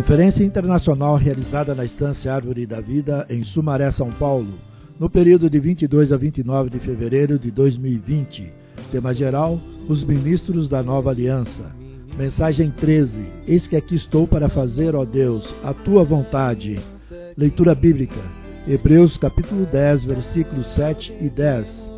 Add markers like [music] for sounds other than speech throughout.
Conferência internacional realizada na Estância Árvore da Vida, em Sumaré, São Paulo, no período de 22 a 29 de fevereiro de 2020. Tema geral: Os ministros da nova aliança. Mensagem 13: Eis que aqui estou para fazer, ó Deus, a tua vontade. Leitura bíblica: Hebreus capítulo 10, versículos 7 e 10.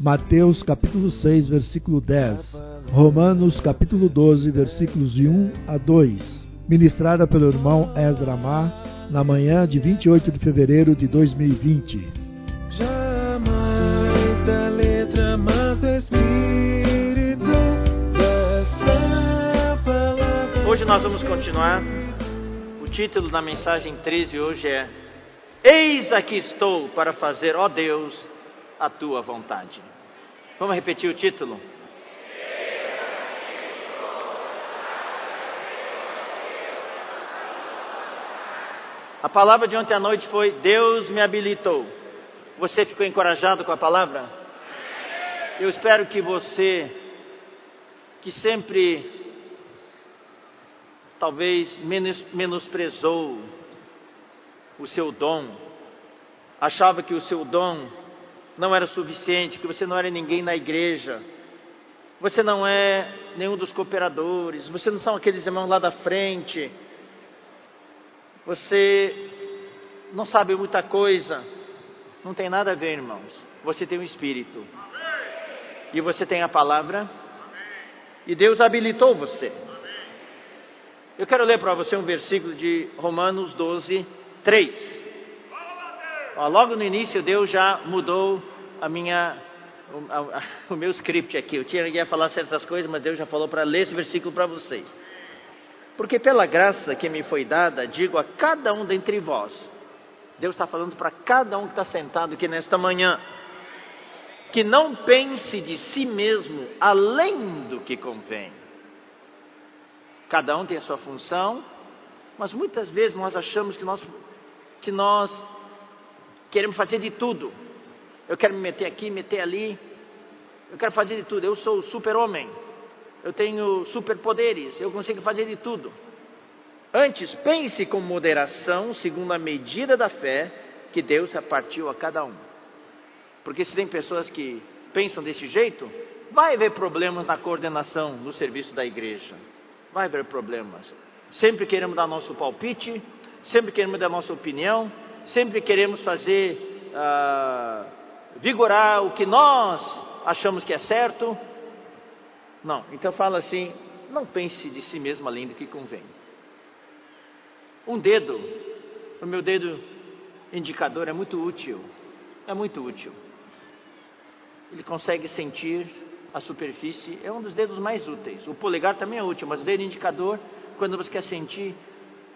Mateus capítulo 6, versículo 10. Romanos capítulo 12, versículos de 1 a 2 ministrada pelo irmão Ezra Mar, na manhã de 28 de fevereiro de 2020. Jamais da letra, mas do Espírito, Hoje nós vamos continuar. O título da mensagem 13 hoje é Eis aqui estou para fazer, ó Deus, a tua vontade. Vamos repetir o título? A palavra de ontem à noite foi: Deus me habilitou. Você ficou encorajado com a palavra? Eu espero que você, que sempre talvez menosprezou o seu dom, achava que o seu dom não era suficiente, que você não era ninguém na igreja, você não é nenhum dos cooperadores, você não são aqueles irmãos lá da frente você não sabe muita coisa. Não tem nada a ver, irmãos. Você tem o Espírito. E você tem a palavra. E Deus habilitou você. Eu quero ler para você um versículo de Romanos 12, 3. Ó, logo no início, Deus já mudou a minha, o, [laughs] o meu script aqui. Eu tinha que falar certas coisas, mas Deus já falou para ler esse versículo para vocês. Porque pela graça que me foi dada, digo a cada um dentre vós, Deus está falando para cada um que está sentado aqui nesta manhã, que não pense de si mesmo além do que convém. Cada um tem a sua função, mas muitas vezes nós achamos que nós, que nós queremos fazer de tudo. Eu quero me meter aqui, meter ali, eu quero fazer de tudo. Eu sou o super-homem eu tenho superpoderes, eu consigo fazer de tudo. Antes, pense com moderação, segundo a medida da fé que Deus repartiu a cada um. Porque se tem pessoas que pensam desse jeito, vai haver problemas na coordenação no serviço da igreja. Vai haver problemas. Sempre queremos dar nosso palpite, sempre queremos dar nossa opinião, sempre queremos fazer uh, vigorar o que nós achamos que é certo, não, então fala assim: não pense de si mesmo além do que convém. Um dedo, o meu dedo indicador é muito útil, é muito útil. Ele consegue sentir a superfície, é um dos dedos mais úteis. O polegar também é útil, mas o dedo indicador, quando você quer sentir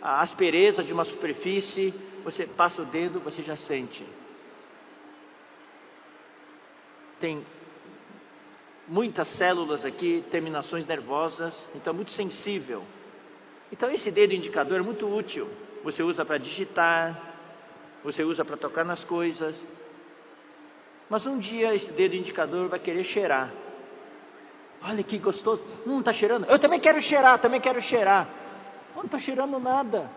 a aspereza de uma superfície, você passa o dedo, você já sente. Tem muitas células aqui, terminações nervosas, então é muito sensível. Então esse dedo indicador é muito útil. Você usa para digitar, você usa para tocar nas coisas. Mas um dia esse dedo indicador vai querer cheirar. Olha que gostoso. Hum, está cheirando. Eu também quero cheirar, também quero cheirar. Oh, não está cheirando nada.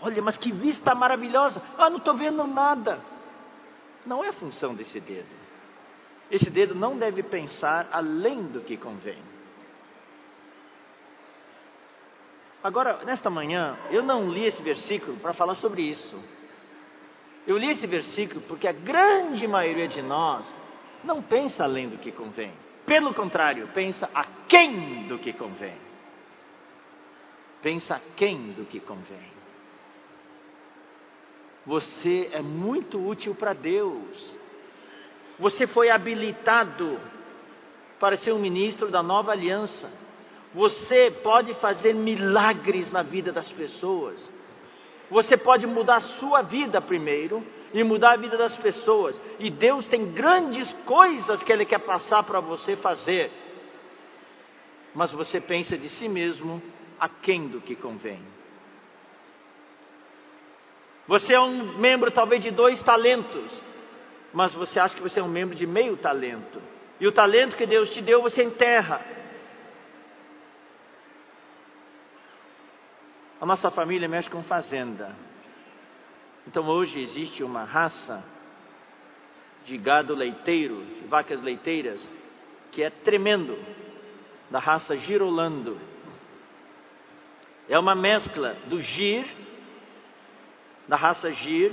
Olha, mas que vista maravilhosa. Ah, não estou vendo nada. Não é a função desse dedo. Esse dedo não deve pensar além do que convém. Agora, nesta manhã, eu não li esse versículo para falar sobre isso. Eu li esse versículo porque a grande maioria de nós não pensa além do que convém. Pelo contrário, pensa a quem do que convém. Pensa a quem do que convém. Você é muito útil para Deus. Você foi habilitado para ser um ministro da nova aliança. Você pode fazer milagres na vida das pessoas. Você pode mudar a sua vida primeiro e mudar a vida das pessoas. E Deus tem grandes coisas que Ele quer passar para você fazer. Mas você pensa de si mesmo aquém do que convém. Você é um membro talvez de dois talentos mas você acha que você é um membro de meio talento. E o talento que Deus te deu, você enterra. A nossa família mexe com fazenda. Então hoje existe uma raça de gado leiteiro, de vacas leiteiras, que é tremendo, da raça Girolando. É uma mescla do Gir, da raça Gir,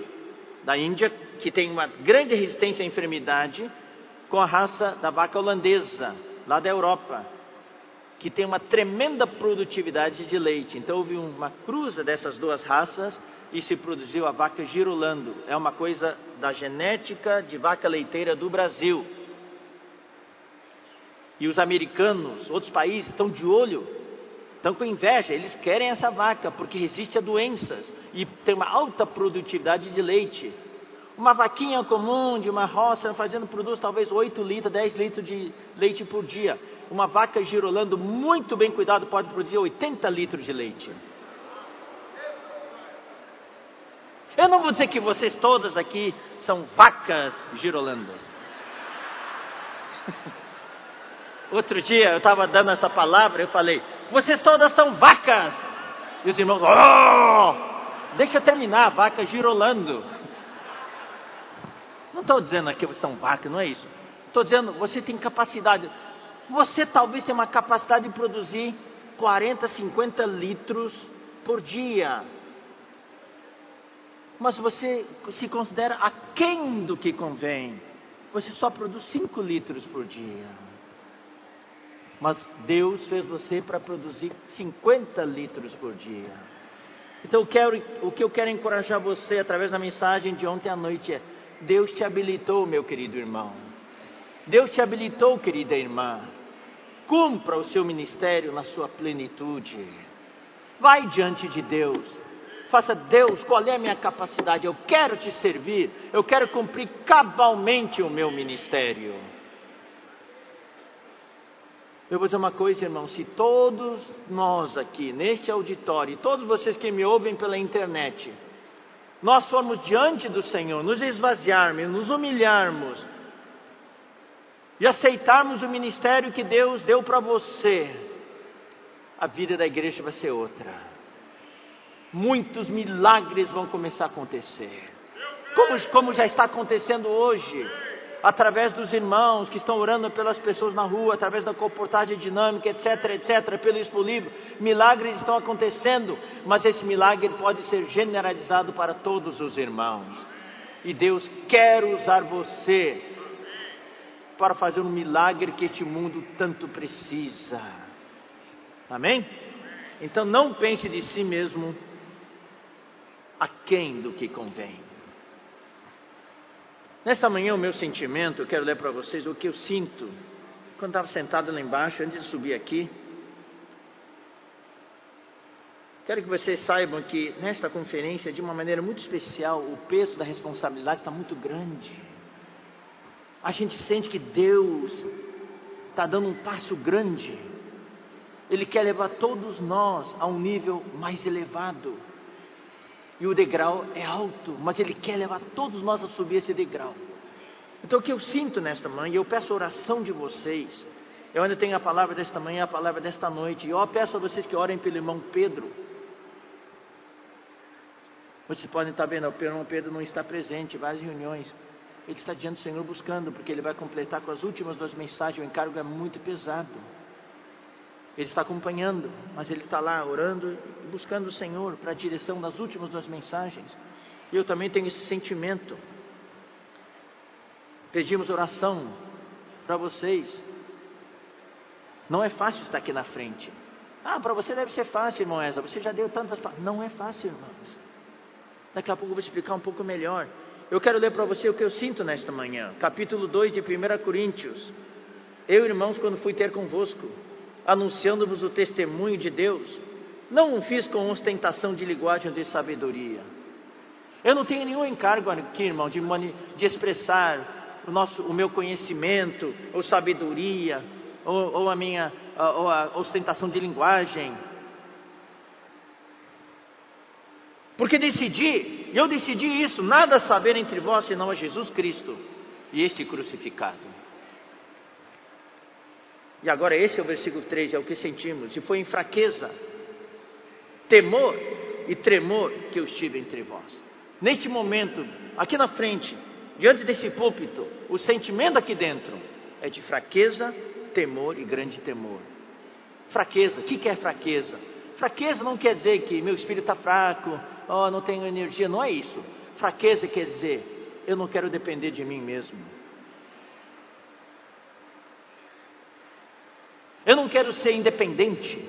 da Índia, que tem uma grande resistência à enfermidade, com a raça da vaca holandesa, lá da Europa, que tem uma tremenda produtividade de leite. Então houve uma cruza dessas duas raças e se produziu a vaca girolando. É uma coisa da genética de vaca leiteira do Brasil. E os americanos, outros países, estão de olho, estão com inveja, eles querem essa vaca porque resiste a doenças e tem uma alta produtividade de leite. Uma vaquinha comum de uma roça fazendo produz talvez 8 litros, 10 litros de leite por dia. Uma vaca girolando muito bem cuidado pode produzir 80 litros de leite. Eu não vou dizer que vocês todas aqui são vacas girolandas. [laughs] Outro dia eu estava dando essa palavra, eu falei, vocês todas são vacas. E os irmãos, oh! deixa eu terminar, vaca girolando. Não estou dizendo que são vacas, não é isso. Estou dizendo, você tem capacidade. Você talvez tenha uma capacidade de produzir 40, 50 litros por dia mas você se considera aquém do que convém. Você só produz 5 litros por dia. Mas Deus fez você para produzir 50 litros por dia. Então, eu quero, o que eu quero encorajar você através da mensagem de ontem à noite é: Deus te habilitou, meu querido irmão. Deus te habilitou, querida irmã. Cumpra o seu ministério na sua plenitude. Vai diante de Deus Faça, Deus, qual é a minha capacidade? Eu quero te servir, eu quero cumprir cabalmente o meu ministério. Eu vou dizer uma coisa, irmão: se todos nós aqui, neste auditório, todos vocês que me ouvem pela internet, nós formos diante do Senhor, nos esvaziarmos, nos humilharmos, e aceitarmos o ministério que Deus deu para você, a vida da igreja vai ser outra muitos milagres vão começar a acontecer. Como, como já está acontecendo hoje, através dos irmãos que estão orando pelas pessoas na rua, através da comportagem dinâmica, etc, etc, pelo Expo Livre, milagres estão acontecendo, mas esse milagre pode ser generalizado para todos os irmãos. E Deus quer usar você para fazer um milagre que este mundo tanto precisa. Amém? Então não pense de si mesmo aquém do que convém. Nesta manhã, o meu sentimento, eu quero ler para vocês o que eu sinto quando estava sentado lá embaixo, antes de subir aqui. Quero que vocês saibam que nesta conferência, de uma maneira muito especial, o peso da responsabilidade está muito grande. A gente sente que Deus está dando um passo grande. Ele quer levar todos nós a um nível mais elevado. E o degrau é alto, mas Ele quer levar todos nós a subir esse degrau. Então o que eu sinto nesta manhã, eu peço a oração de vocês. Eu ainda tenho a palavra desta manhã, a palavra desta noite. E eu peço a vocês que orem pelo irmão Pedro. Vocês podem estar vendo, o irmão Pedro não está presente em várias reuniões. Ele está diante do Senhor buscando, porque ele vai completar com as últimas duas mensagens. O encargo é muito pesado. Ele está acompanhando, mas ele está lá orando e buscando o Senhor para a direção das últimas duas mensagens. E eu também tenho esse sentimento. Pedimos oração para vocês. Não é fácil estar aqui na frente. Ah, para você deve ser fácil, irmão Eza. Você já deu tantas. Não é fácil, irmãos. Daqui a pouco eu vou explicar um pouco melhor. Eu quero ler para você o que eu sinto nesta manhã. Capítulo 2 de 1 Coríntios. Eu, irmãos, quando fui ter convosco, anunciando-vos o testemunho de Deus, não o fiz com ostentação de linguagem de sabedoria. Eu não tenho nenhum encargo aqui, irmão, de, de expressar o, nosso, o meu conhecimento, ou sabedoria, ou, ou a minha ou a ostentação de linguagem. Porque decidi, eu decidi isso, nada saber entre vós senão a Jesus Cristo e este crucificado. E agora esse é o versículo 3, é o que sentimos. E foi em fraqueza, temor e tremor que eu estive entre vós. Neste momento, aqui na frente, diante desse púlpito, o sentimento aqui dentro é de fraqueza, temor e grande temor. Fraqueza, o que, é fraqueza? Fraqueza não quer dizer que meu espírito está fraco, oh, não tenho energia, não é isso. Fraqueza quer dizer, eu não quero depender de mim mesmo. Eu não quero ser independente.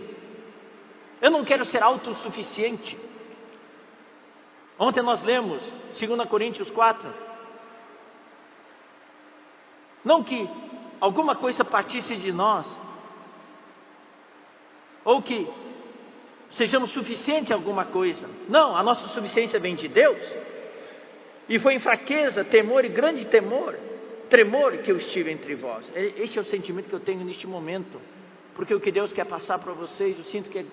Eu não quero ser autossuficiente. Ontem nós lemos 2 Coríntios 4. Não que alguma coisa partisse de nós, ou que sejamos suficientes em alguma coisa. Não, a nossa suficiência vem de Deus. E foi em fraqueza, temor e grande temor, tremor que eu estive entre vós. Este é o sentimento que eu tenho neste momento. Porque o que Deus quer passar para vocês, eu sinto que é,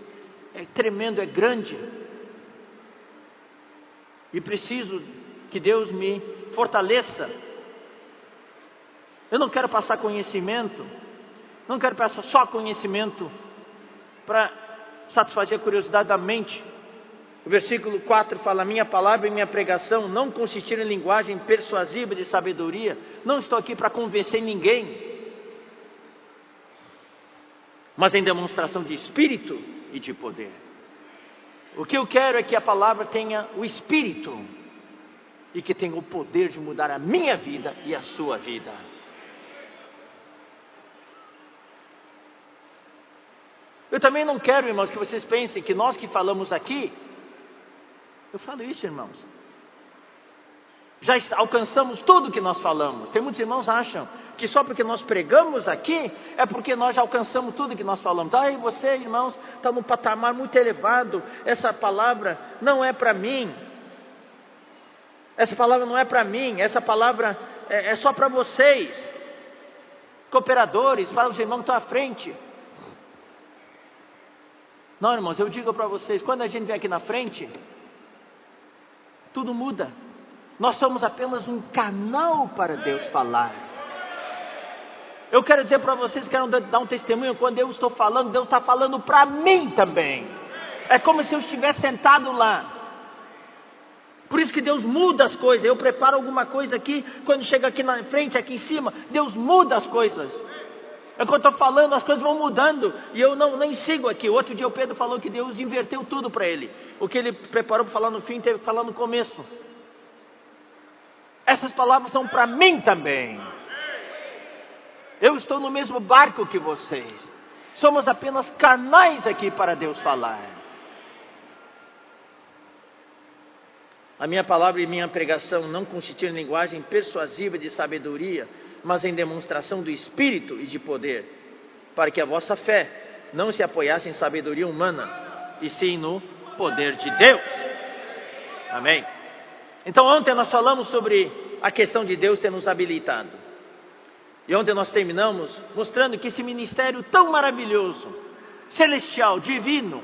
é tremendo, é grande. E preciso que Deus me fortaleça. Eu não quero passar conhecimento, não quero passar só conhecimento para satisfazer a curiosidade da mente. O versículo 4 fala: Minha palavra e minha pregação não consistiram em linguagem persuasiva de sabedoria. Não estou aqui para convencer ninguém, mas em demonstração de espírito e de poder. O que eu quero é que a palavra tenha o espírito e que tenha o poder de mudar a minha vida e a sua vida. Eu também não quero, irmãos, que vocês pensem que nós que falamos aqui, eu falo isso, irmãos, já alcançamos tudo que nós falamos. Tem muitos irmãos que acham que só porque nós pregamos aqui é porque nós já alcançamos tudo que nós falamos. Ai, você, irmãos, está num patamar muito elevado. Essa palavra não é para mim. Essa palavra não é para mim. Essa palavra é, é só para vocês. Cooperadores, para os irmãos que estão à frente. Não, irmãos, eu digo para vocês: quando a gente vem aqui na frente, tudo muda. Nós somos apenas um canal para Deus falar. Eu quero dizer para vocês, quero dar um testemunho, quando eu estou falando, Deus está falando para mim também. É como se eu estivesse sentado lá. Por isso que Deus muda as coisas. Eu preparo alguma coisa aqui, quando chega aqui na frente, aqui em cima, Deus muda as coisas. É quando eu estou falando, as coisas vão mudando. E eu não nem sigo aqui. Outro dia o Pedro falou que Deus inverteu tudo para ele. O que ele preparou para falar no fim, teve que falar no começo. Essas palavras são para mim também. Eu estou no mesmo barco que vocês. Somos apenas canais aqui para Deus falar. A minha palavra e minha pregação não constituem linguagem persuasiva de sabedoria, mas em demonstração do Espírito e de poder, para que a vossa fé não se apoiasse em sabedoria humana, e sim no poder de Deus. Amém? Então, ontem nós falamos sobre a questão de Deus ter nos habilitado. E ontem nós terminamos mostrando que esse ministério tão maravilhoso, celestial, divino,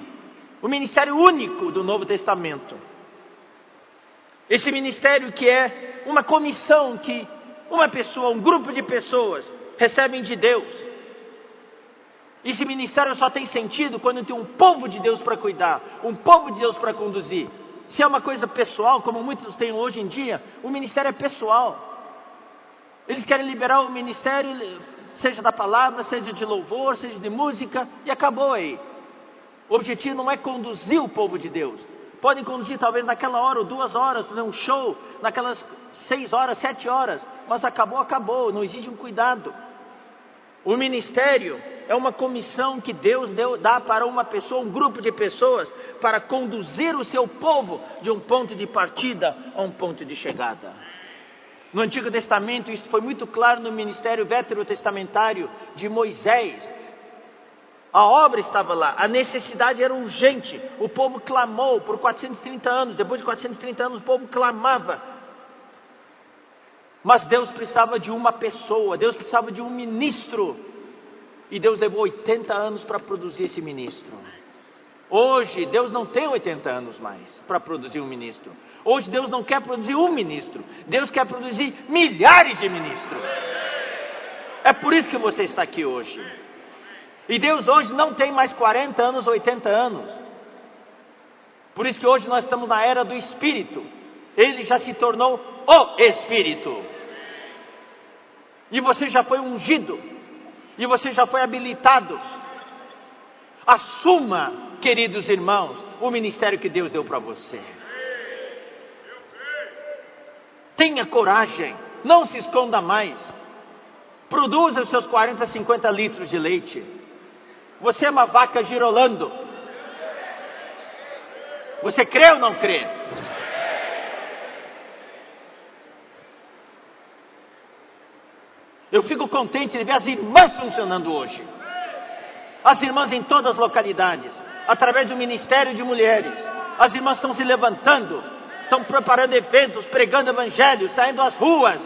o ministério único do Novo Testamento, esse ministério que é uma comissão que uma pessoa, um grupo de pessoas recebem de Deus. Esse ministério só tem sentido quando tem um povo de Deus para cuidar, um povo de Deus para conduzir. Se é uma coisa pessoal, como muitos têm hoje em dia, o ministério é pessoal. Eles querem liberar o ministério, seja da palavra, seja de louvor, seja de música, e acabou aí. O objetivo não é conduzir o povo de Deus. Podem conduzir talvez naquela hora ou duas horas, num show, naquelas seis horas, sete horas, mas acabou, acabou, não existe um cuidado. O ministério é uma comissão que Deus deu, dá para uma pessoa, um grupo de pessoas, para conduzir o seu povo de um ponto de partida a um ponto de chegada. No Antigo Testamento, isso foi muito claro no ministério veterotestamentário de Moisés. A obra estava lá, a necessidade era urgente. O povo clamou por 430 anos. Depois de 430 anos, o povo clamava. Mas Deus precisava de uma pessoa, Deus precisava de um ministro. E Deus levou 80 anos para produzir esse ministro. Hoje, Deus não tem 80 anos mais para produzir um ministro. Hoje, Deus não quer produzir um ministro. Deus quer produzir milhares de ministros. É por isso que você está aqui hoje. E Deus hoje não tem mais 40 anos, 80 anos. Por isso que hoje nós estamos na era do Espírito. Ele já se tornou o Espírito. E você já foi ungido. E você já foi habilitado. Assuma, queridos irmãos, o ministério que Deus deu para você. Tenha coragem, não se esconda mais. Produza os seus 40, 50 litros de leite. Você é uma vaca girolando. Você crê ou não crê? Eu fico contente de ver as irmãs funcionando hoje. As irmãs em todas as localidades, através do Ministério de Mulheres. As irmãs estão se levantando, estão preparando eventos, pregando evangelho, saindo às ruas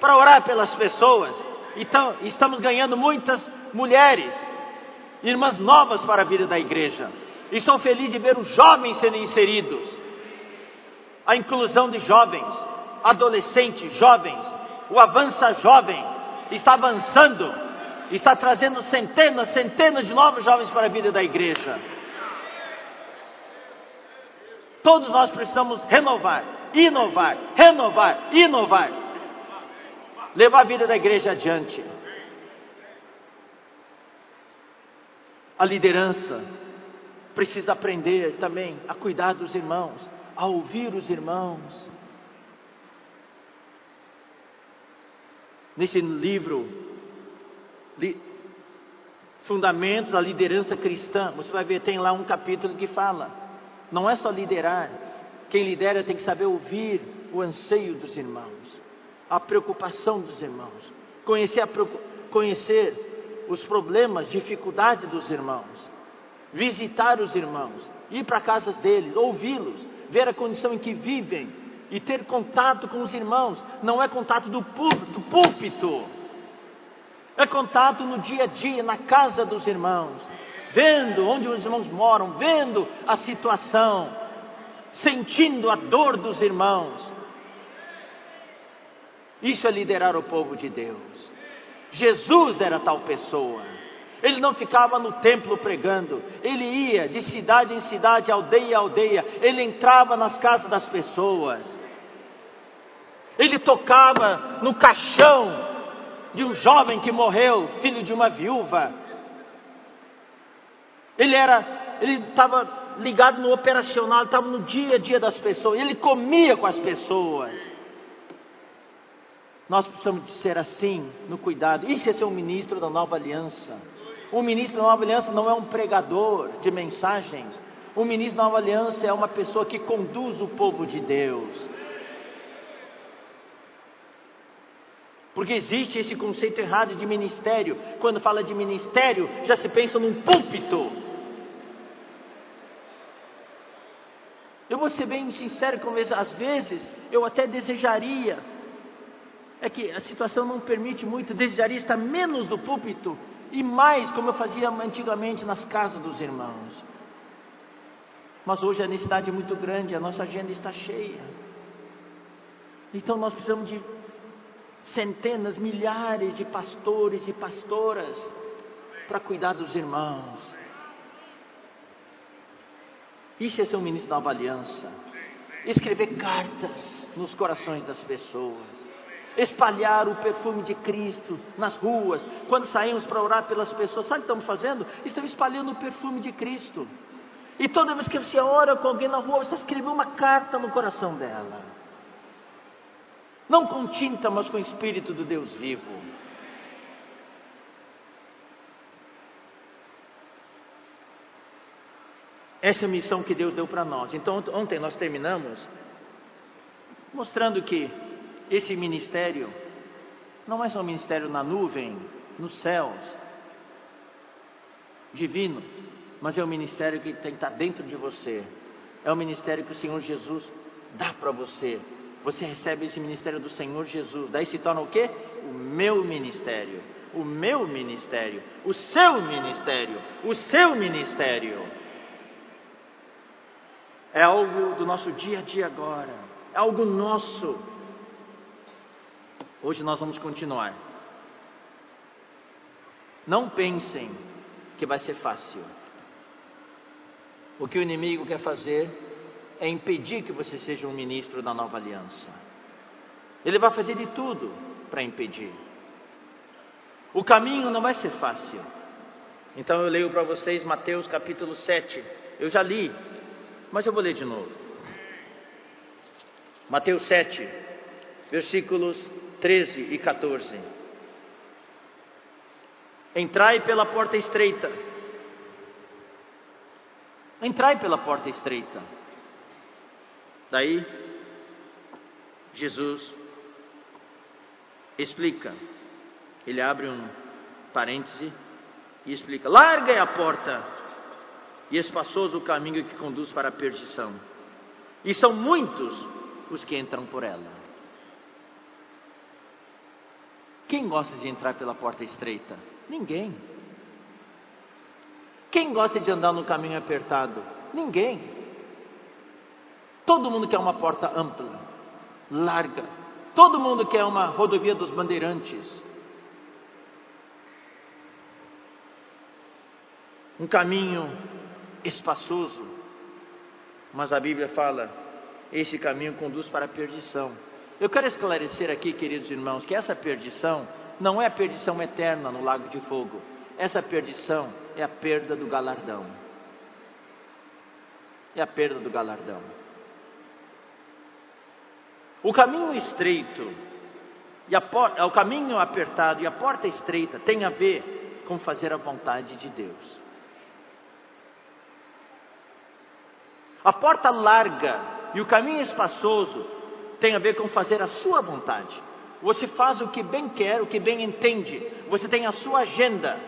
para orar pelas pessoas. Então, estamos ganhando muitas mulheres, irmãs novas para a vida da igreja. Estou feliz de ver os jovens sendo inseridos. A inclusão de jovens, adolescentes, jovens, o avança jovem está avançando, está trazendo centenas, centenas de novos jovens para a vida da igreja. Todos nós precisamos renovar, inovar, renovar, inovar. Levar a vida da igreja adiante. A liderança precisa aprender também a cuidar dos irmãos, a ouvir os irmãos. Nesse livro, li, Fundamentos da Liderança Cristã, você vai ver, tem lá um capítulo que fala: não é só liderar, quem lidera tem que saber ouvir o anseio dos irmãos, a preocupação dos irmãos, conhecer, a, conhecer os problemas, dificuldades dos irmãos visitar os irmãos, ir para casas deles, ouvi-los, ver a condição em que vivem e ter contato com os irmãos. Não é contato do púlpito, púlpito. É contato no dia a dia, na casa dos irmãos, vendo onde os irmãos moram, vendo a situação, sentindo a dor dos irmãos. Isso é liderar o povo de Deus. Jesus era tal pessoa. Ele não ficava no templo pregando, ele ia de cidade em cidade, aldeia em aldeia, ele entrava nas casas das pessoas, ele tocava no caixão de um jovem que morreu, filho de uma viúva. Ele era, ele estava ligado no operacional, estava no dia a dia das pessoas, ele comia com as pessoas. Nós precisamos de ser assim no cuidado. Isso é ser um ministro da nova aliança. O ministro da Nova Aliança não é um pregador de mensagens. O ministro da Nova Aliança é uma pessoa que conduz o povo de Deus. Porque existe esse conceito errado de ministério. Quando fala de ministério, já se pensa num púlpito. Eu vou ser bem sincero com vocês, às vezes eu até desejaria, é que a situação não permite muito, desejaria estar menos do púlpito e mais como eu fazia antigamente nas casas dos irmãos. Mas hoje a necessidade é muito grande, a nossa agenda está cheia. Então nós precisamos de centenas, milhares de pastores e pastoras para cuidar dos irmãos. Isso é ser um ministro da aliança. Escrever cartas nos corações das pessoas espalhar o perfume de Cristo nas ruas. Quando saímos para orar pelas pessoas, sabe o que estamos fazendo? Estamos espalhando o perfume de Cristo. E toda vez que você ora com alguém na rua, você está escrevendo uma carta no coração dela. Não com tinta, mas com o Espírito do Deus vivo. Essa é a missão que Deus deu para nós. Então, ontem nós terminamos mostrando que esse ministério não é só um ministério na nuvem, nos céus, divino, mas é um ministério que tem que estar dentro de você. É um ministério que o Senhor Jesus dá para você. Você recebe esse ministério do Senhor Jesus. Daí se torna o quê? O meu ministério. O meu ministério. O seu ministério. O seu ministério. É algo do nosso dia a dia agora. É algo nosso. Hoje nós vamos continuar. Não pensem que vai ser fácil. O que o inimigo quer fazer é impedir que você seja um ministro da nova aliança. Ele vai fazer de tudo para impedir. O caminho não vai ser fácil. Então eu leio para vocês Mateus capítulo 7. Eu já li, mas eu vou ler de novo. Mateus 7, versículos 13 e 14. Entrai pela porta estreita. Entrai pela porta estreita. Daí, Jesus explica. Ele abre um parêntese e explica: Larga é a porta e espaçoso o caminho que conduz para a perdição, e são muitos os que entram por ela. Quem gosta de entrar pela porta estreita? Ninguém. Quem gosta de andar no caminho apertado? Ninguém. Todo mundo quer uma porta ampla, larga. Todo mundo quer uma rodovia dos bandeirantes. Um caminho espaçoso. Mas a Bíblia fala: esse caminho conduz para a perdição. Eu quero esclarecer aqui, queridos irmãos, que essa perdição não é a perdição eterna no lago de fogo. Essa perdição é a perda do galardão. É a perda do galardão. O caminho estreito e a porta, o caminho apertado e a porta estreita tem a ver com fazer a vontade de Deus. A porta larga e o caminho espaçoso tem a ver com fazer a sua vontade. Você faz o que bem quer, o que bem entende. Você tem a sua agenda.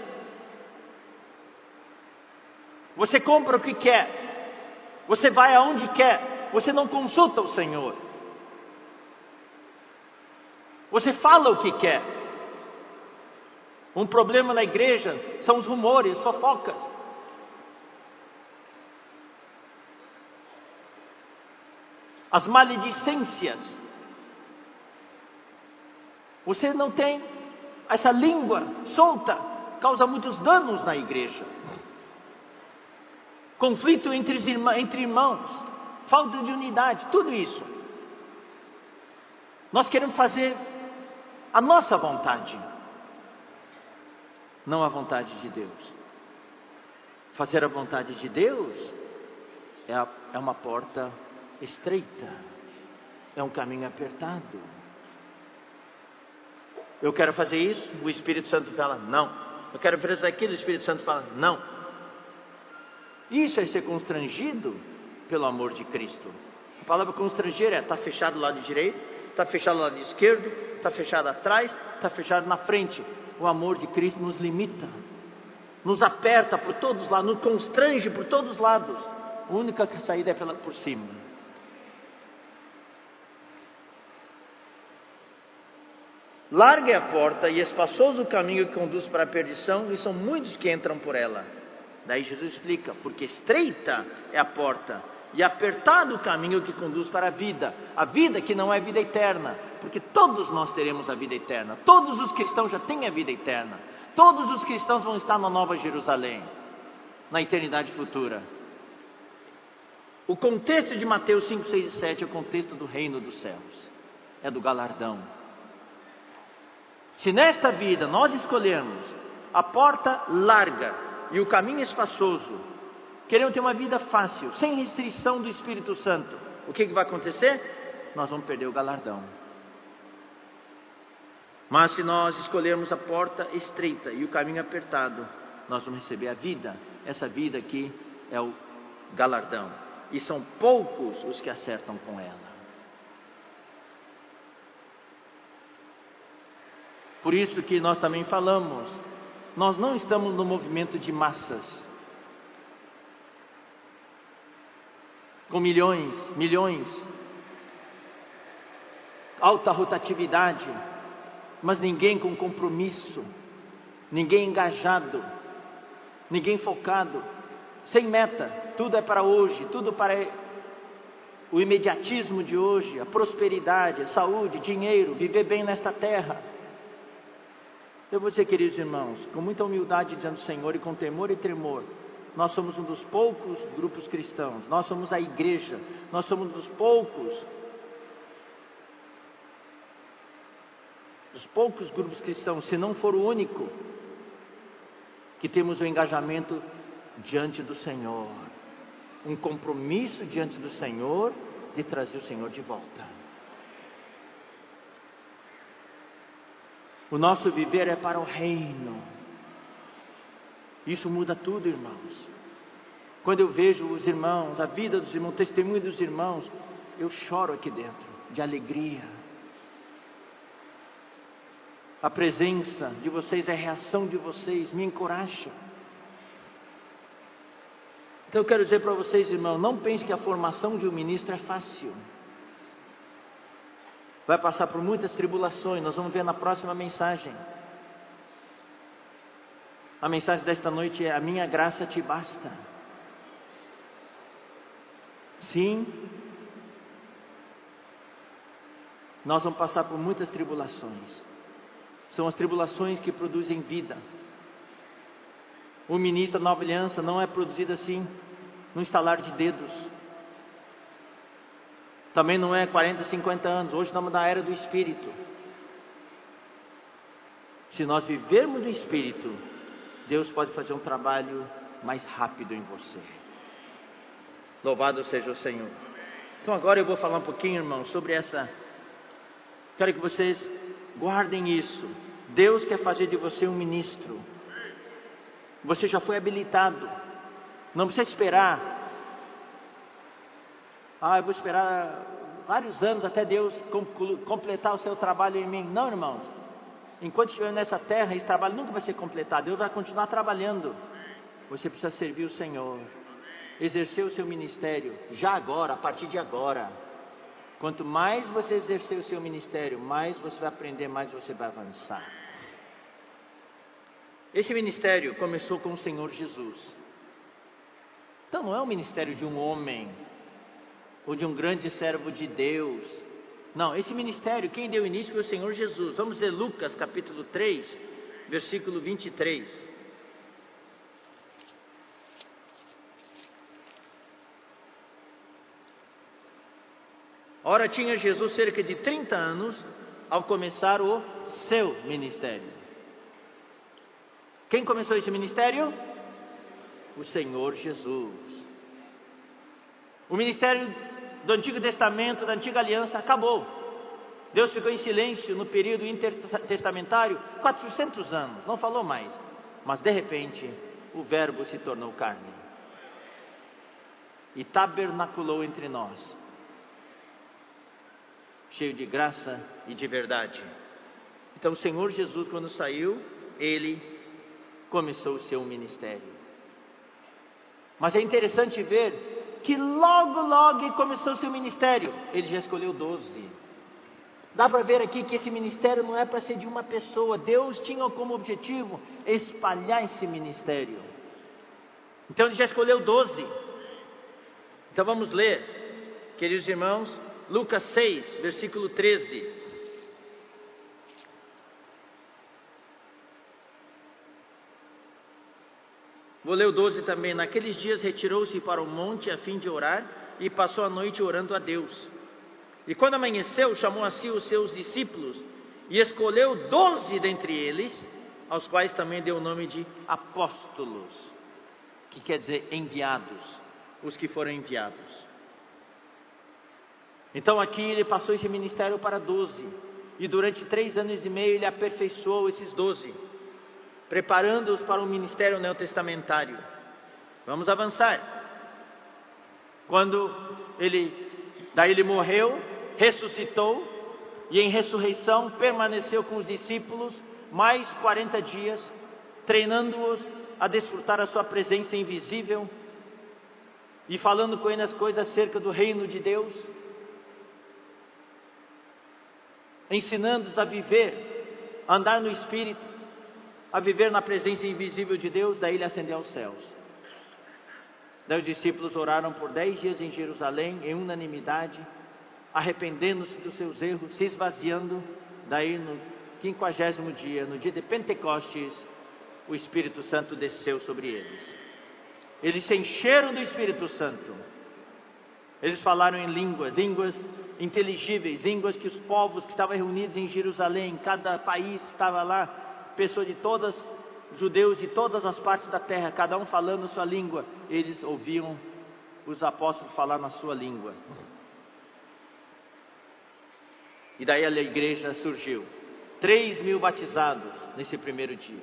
Você compra o que quer. Você vai aonde quer. Você não consulta o Senhor. Você fala o que quer. Um problema na igreja são os rumores, fofocas. As maledicências. Você não tem essa língua solta, causa muitos danos na igreja. Conflito entre, entre irmãos, falta de unidade, tudo isso. Nós queremos fazer a nossa vontade, não a vontade de Deus. Fazer a vontade de Deus é, a, é uma porta estreita, é um caminho apertado. Eu quero fazer isso, o Espírito Santo fala não. Eu quero fazer aquilo, o Espírito Santo fala não. Isso é ser constrangido pelo amor de Cristo. A palavra constranger é está fechado do lado direito, está fechado do lado esquerdo, está fechado atrás, está fechado na frente. O amor de Cristo nos limita, nos aperta por todos lados, nos constrange por todos os lados. A única saída é pela, por cima. Larga é a porta e espaçoso o caminho que conduz para a perdição, e são muitos que entram por ela. Daí Jesus explica: porque estreita é a porta e apertado o caminho que conduz para a vida, a vida que não é vida eterna, porque todos nós teremos a vida eterna, todos os cristãos já têm a vida eterna, todos os cristãos vão estar na Nova Jerusalém, na eternidade futura. O contexto de Mateus 5, 6 e 7 é o contexto do reino dos céus, é do galardão se nesta vida nós escolhermos a porta larga e o caminho espaçoso, queremos ter uma vida fácil, sem restrição do Espírito Santo, o que, que vai acontecer? Nós vamos perder o galardão. Mas se nós escolhermos a porta estreita e o caminho apertado, nós vamos receber a vida. Essa vida aqui é o galardão. E são poucos os que acertam com ela. Por isso que nós também falamos, nós não estamos no movimento de massas. Com milhões, milhões, alta rotatividade, mas ninguém com compromisso, ninguém engajado, ninguém focado, sem meta, tudo é para hoje, tudo para o imediatismo de hoje, a prosperidade, a saúde, dinheiro, viver bem nesta terra. Eu vou dizer, queridos irmãos, com muita humildade diante do Senhor e com temor e tremor, nós somos um dos poucos grupos cristãos, nós somos a igreja, nós somos um dos poucos, dos poucos grupos cristãos, se não for o único, que temos o um engajamento diante do Senhor, um compromisso diante do Senhor de trazer o Senhor de volta. O nosso viver é para o reino. Isso muda tudo, irmãos. Quando eu vejo os irmãos, a vida dos irmãos, o testemunho dos irmãos, eu choro aqui dentro, de alegria. A presença de vocês, a reação de vocês me encoraja. Então eu quero dizer para vocês, irmãos, não pense que a formação de um ministro é fácil. Vai passar por muitas tribulações, nós vamos ver na próxima mensagem. A mensagem desta noite é: A minha graça te basta. Sim, nós vamos passar por muitas tribulações. São as tribulações que produzem vida. O ministro da nova aliança não é produzido assim, no instalar de dedos. Também não é 40, 50 anos. Hoje estamos na era do Espírito. Se nós vivermos no Espírito, Deus pode fazer um trabalho mais rápido em você. Louvado seja o Senhor. Então agora eu vou falar um pouquinho, irmão, sobre essa. Quero que vocês guardem isso. Deus quer fazer de você um ministro. Você já foi habilitado. Não precisa esperar. Ah, eu vou esperar vários anos até Deus completar o seu trabalho em mim. Não, irmãos. Enquanto estiver nessa terra, esse trabalho nunca vai ser completado. Deus vai continuar trabalhando. Você precisa servir o Senhor, exercer o seu ministério, já agora, a partir de agora. Quanto mais você exercer o seu ministério, mais você vai aprender, mais você vai avançar. Esse ministério começou com o Senhor Jesus. Então não é o ministério de um homem ou de um grande servo de Deus, não, esse ministério, quem deu início foi o Senhor Jesus. Vamos ler Lucas capítulo 3, versículo 23. Ora, tinha Jesus cerca de 30 anos ao começar o seu ministério. Quem começou esse ministério? O Senhor Jesus. O ministério do Antigo Testamento, da Antiga Aliança, acabou. Deus ficou em silêncio no período intertestamentário 400 anos, não falou mais. Mas de repente, o Verbo se tornou carne e tabernaculou entre nós, cheio de graça e de verdade. Então, o Senhor Jesus, quando saiu, ele começou o seu ministério. Mas é interessante ver que logo, logo começou seu ministério. Ele já escolheu doze. Dá para ver aqui que esse ministério não é para ser de uma pessoa. Deus tinha como objetivo espalhar esse ministério. Então ele já escolheu doze. Então vamos ler, queridos irmãos, Lucas 6, versículo 13. Vou ler o 12 também. Naqueles dias retirou-se para o monte a fim de orar e passou a noite orando a Deus. E quando amanheceu, chamou a si os seus discípulos e escolheu doze dentre eles, aos quais também deu o nome de apóstolos, que quer dizer enviados, os que foram enviados. Então aqui ele passou esse ministério para doze, e durante três anos e meio ele aperfeiçoou esses doze preparando-os para o ministério neotestamentário. Vamos avançar. Quando ele, daí ele morreu, ressuscitou e em ressurreição permaneceu com os discípulos mais 40 dias, treinando-os a desfrutar a sua presença invisível e falando com eles as coisas acerca do reino de Deus, ensinando-os a viver, a andar no Espírito, a viver na presença invisível de Deus, daí ele ascendeu aos céus. Daí os discípulos oraram por dez dias em Jerusalém, em unanimidade, arrependendo-se dos seus erros, se esvaziando. Daí no quinquagésimo dia, no dia de Pentecostes, o Espírito Santo desceu sobre eles. Eles se encheram do Espírito Santo. Eles falaram em línguas, línguas inteligíveis, línguas que os povos que estavam reunidos em Jerusalém, cada país estava lá, pessoas de todas, judeus de todas as partes da terra, cada um falando sua língua, eles ouviam os apóstolos falar na sua língua. E daí a igreja surgiu. Três mil batizados nesse primeiro dia.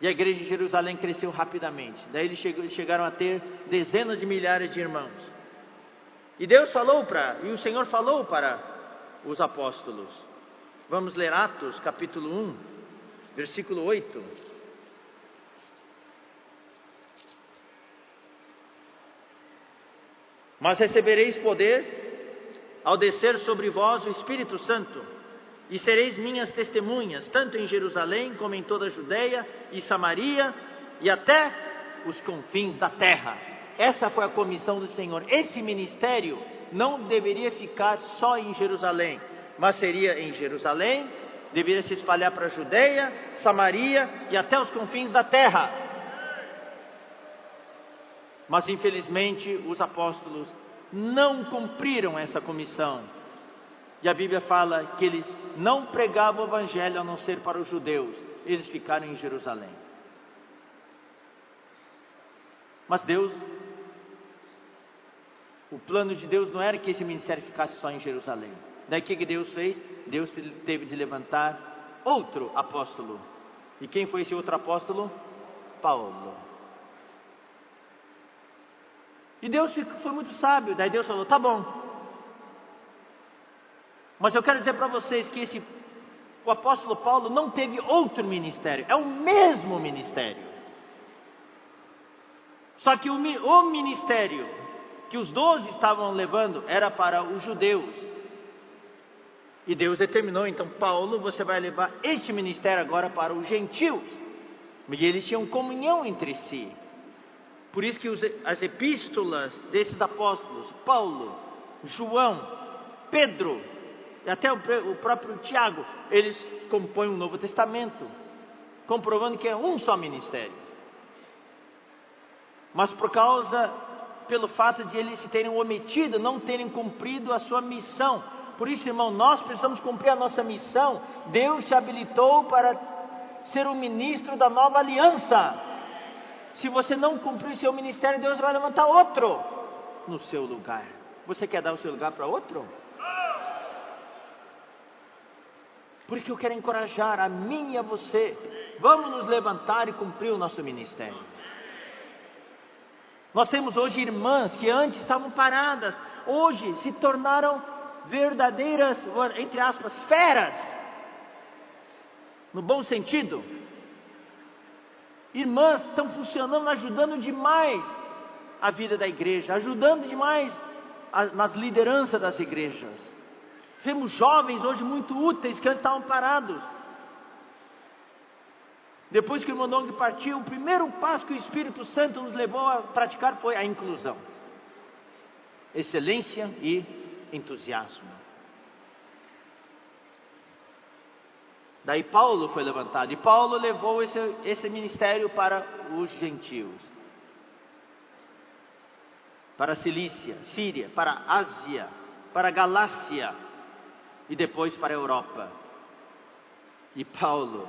E a igreja de Jerusalém cresceu rapidamente. Daí eles chegaram a ter dezenas de milhares de irmãos. E Deus falou para, e o Senhor falou para os apóstolos. Vamos ler Atos, capítulo 1, versículo 8. Mas recebereis poder ao descer sobre vós o Espírito Santo, e sereis minhas testemunhas, tanto em Jerusalém como em toda a Judéia e Samaria e até os confins da terra. Essa foi a comissão do Senhor. Esse ministério não deveria ficar só em Jerusalém, mas seria em Jerusalém, deveria se espalhar para a Judéia, Samaria e até os confins da terra. Mas infelizmente os apóstolos não cumpriram essa comissão. E a Bíblia fala que eles não pregavam o evangelho a não ser para os judeus, eles ficaram em Jerusalém. Mas Deus, o plano de Deus não era que esse ministério ficasse só em Jerusalém. Daí o que Deus fez? Deus teve de levantar outro apóstolo. E quem foi esse outro apóstolo? Paulo. E Deus foi muito sábio. Daí Deus falou: tá bom. Mas eu quero dizer para vocês que esse, o apóstolo Paulo não teve outro ministério, é o mesmo ministério. Só que o, o ministério que os doze estavam levando era para os judeus. E Deus determinou, então, Paulo, você vai levar este ministério agora para os gentios. E eles tinham comunhão entre si. Por isso que as epístolas desses apóstolos, Paulo, João, Pedro, e até o, o próprio Tiago, eles compõem um Novo Testamento, comprovando que é um só ministério. Mas por causa, pelo fato de eles se terem omitido, não terem cumprido a sua missão. Por isso, irmão, nós precisamos cumprir a nossa missão. Deus te habilitou para ser o ministro da nova aliança. Se você não cumprir o seu ministério, Deus vai levantar outro no seu lugar. Você quer dar o seu lugar para outro? Porque eu quero encorajar a mim e a você. Vamos nos levantar e cumprir o nosso ministério. Nós temos hoje irmãs que antes estavam paradas, hoje se tornaram verdadeiras, entre aspas, feras. No bom sentido, Irmãs estão funcionando, ajudando demais a vida da igreja, ajudando demais a, nas lideranças das igrejas. Temos jovens hoje muito úteis que antes estavam parados. Depois que o irmão Dong partiu, o primeiro passo que o Espírito Santo nos levou a praticar foi a inclusão, excelência e entusiasmo. Daí Paulo foi levantado, e Paulo levou esse, esse ministério para os gentios, para a Cilícia, Síria, para a Ásia, para a Galácia e depois para a Europa. E Paulo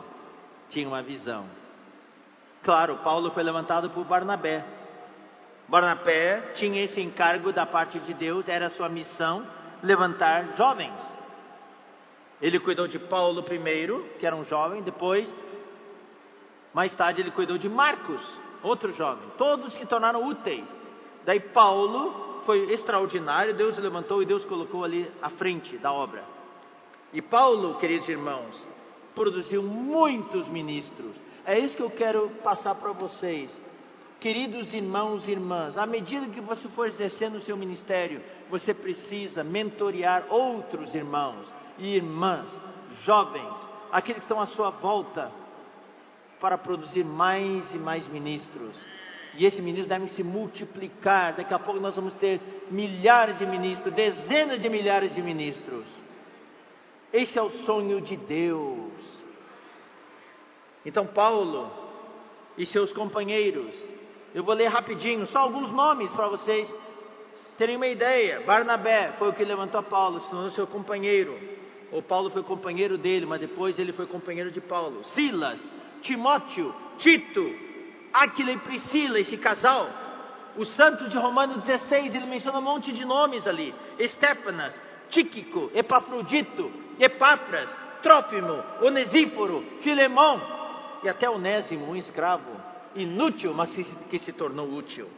tinha uma visão. Claro, Paulo foi levantado por Barnabé. Barnabé tinha esse encargo da parte de Deus, era sua missão levantar jovens. Ele cuidou de Paulo primeiro, que era um jovem, depois, mais tarde, ele cuidou de Marcos, outro jovem, todos que tornaram úteis. Daí Paulo foi extraordinário, Deus levantou e Deus colocou ali à frente da obra. E Paulo, queridos irmãos, produziu muitos ministros. É isso que eu quero passar para vocês. Queridos irmãos e irmãs, à medida que você for exercendo o seu ministério, você precisa mentorear outros irmãos e irmãs, jovens, aqueles que estão à sua volta, para produzir mais e mais ministros. E esses ministros devem se multiplicar. Daqui a pouco nós vamos ter milhares de ministros, dezenas de milhares de ministros. Esse é o sonho de Deus. Então, Paulo e seus companheiros Eu vou ler rapidinho, só alguns nomes para vocês terem uma ideia. Barnabé foi o que levantou Paulo, se tornou seu companheiro. O Paulo foi companheiro dele, mas depois ele foi companheiro de Paulo. Silas, Timóteo, Tito, Aquila e Priscila, esse casal. Os santos de Romanos 16, ele menciona um monte de nomes ali. Estéfanas, Tíquico, Epafrodito, Epatras, Trófimo, Onesíforo, Filemão e até Onésimo, um escravo inútil, mas que se, que se tornou útil.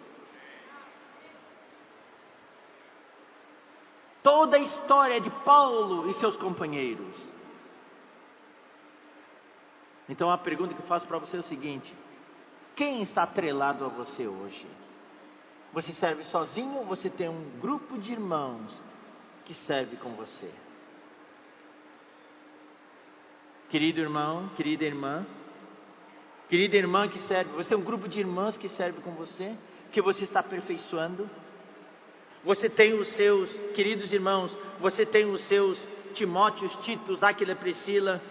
Toda a história de Paulo e seus companheiros. Então a pergunta que eu faço para você é o seguinte: quem está atrelado a você hoje? Você serve sozinho ou você tem um grupo de irmãos que serve com você? Querido irmão, querida irmã, querida irmã que serve, você tem um grupo de irmãs que serve com você, que você está aperfeiçoando. Você tem os seus, queridos irmãos, você tem os seus Timóteos, Titos, Áquila, Priscila,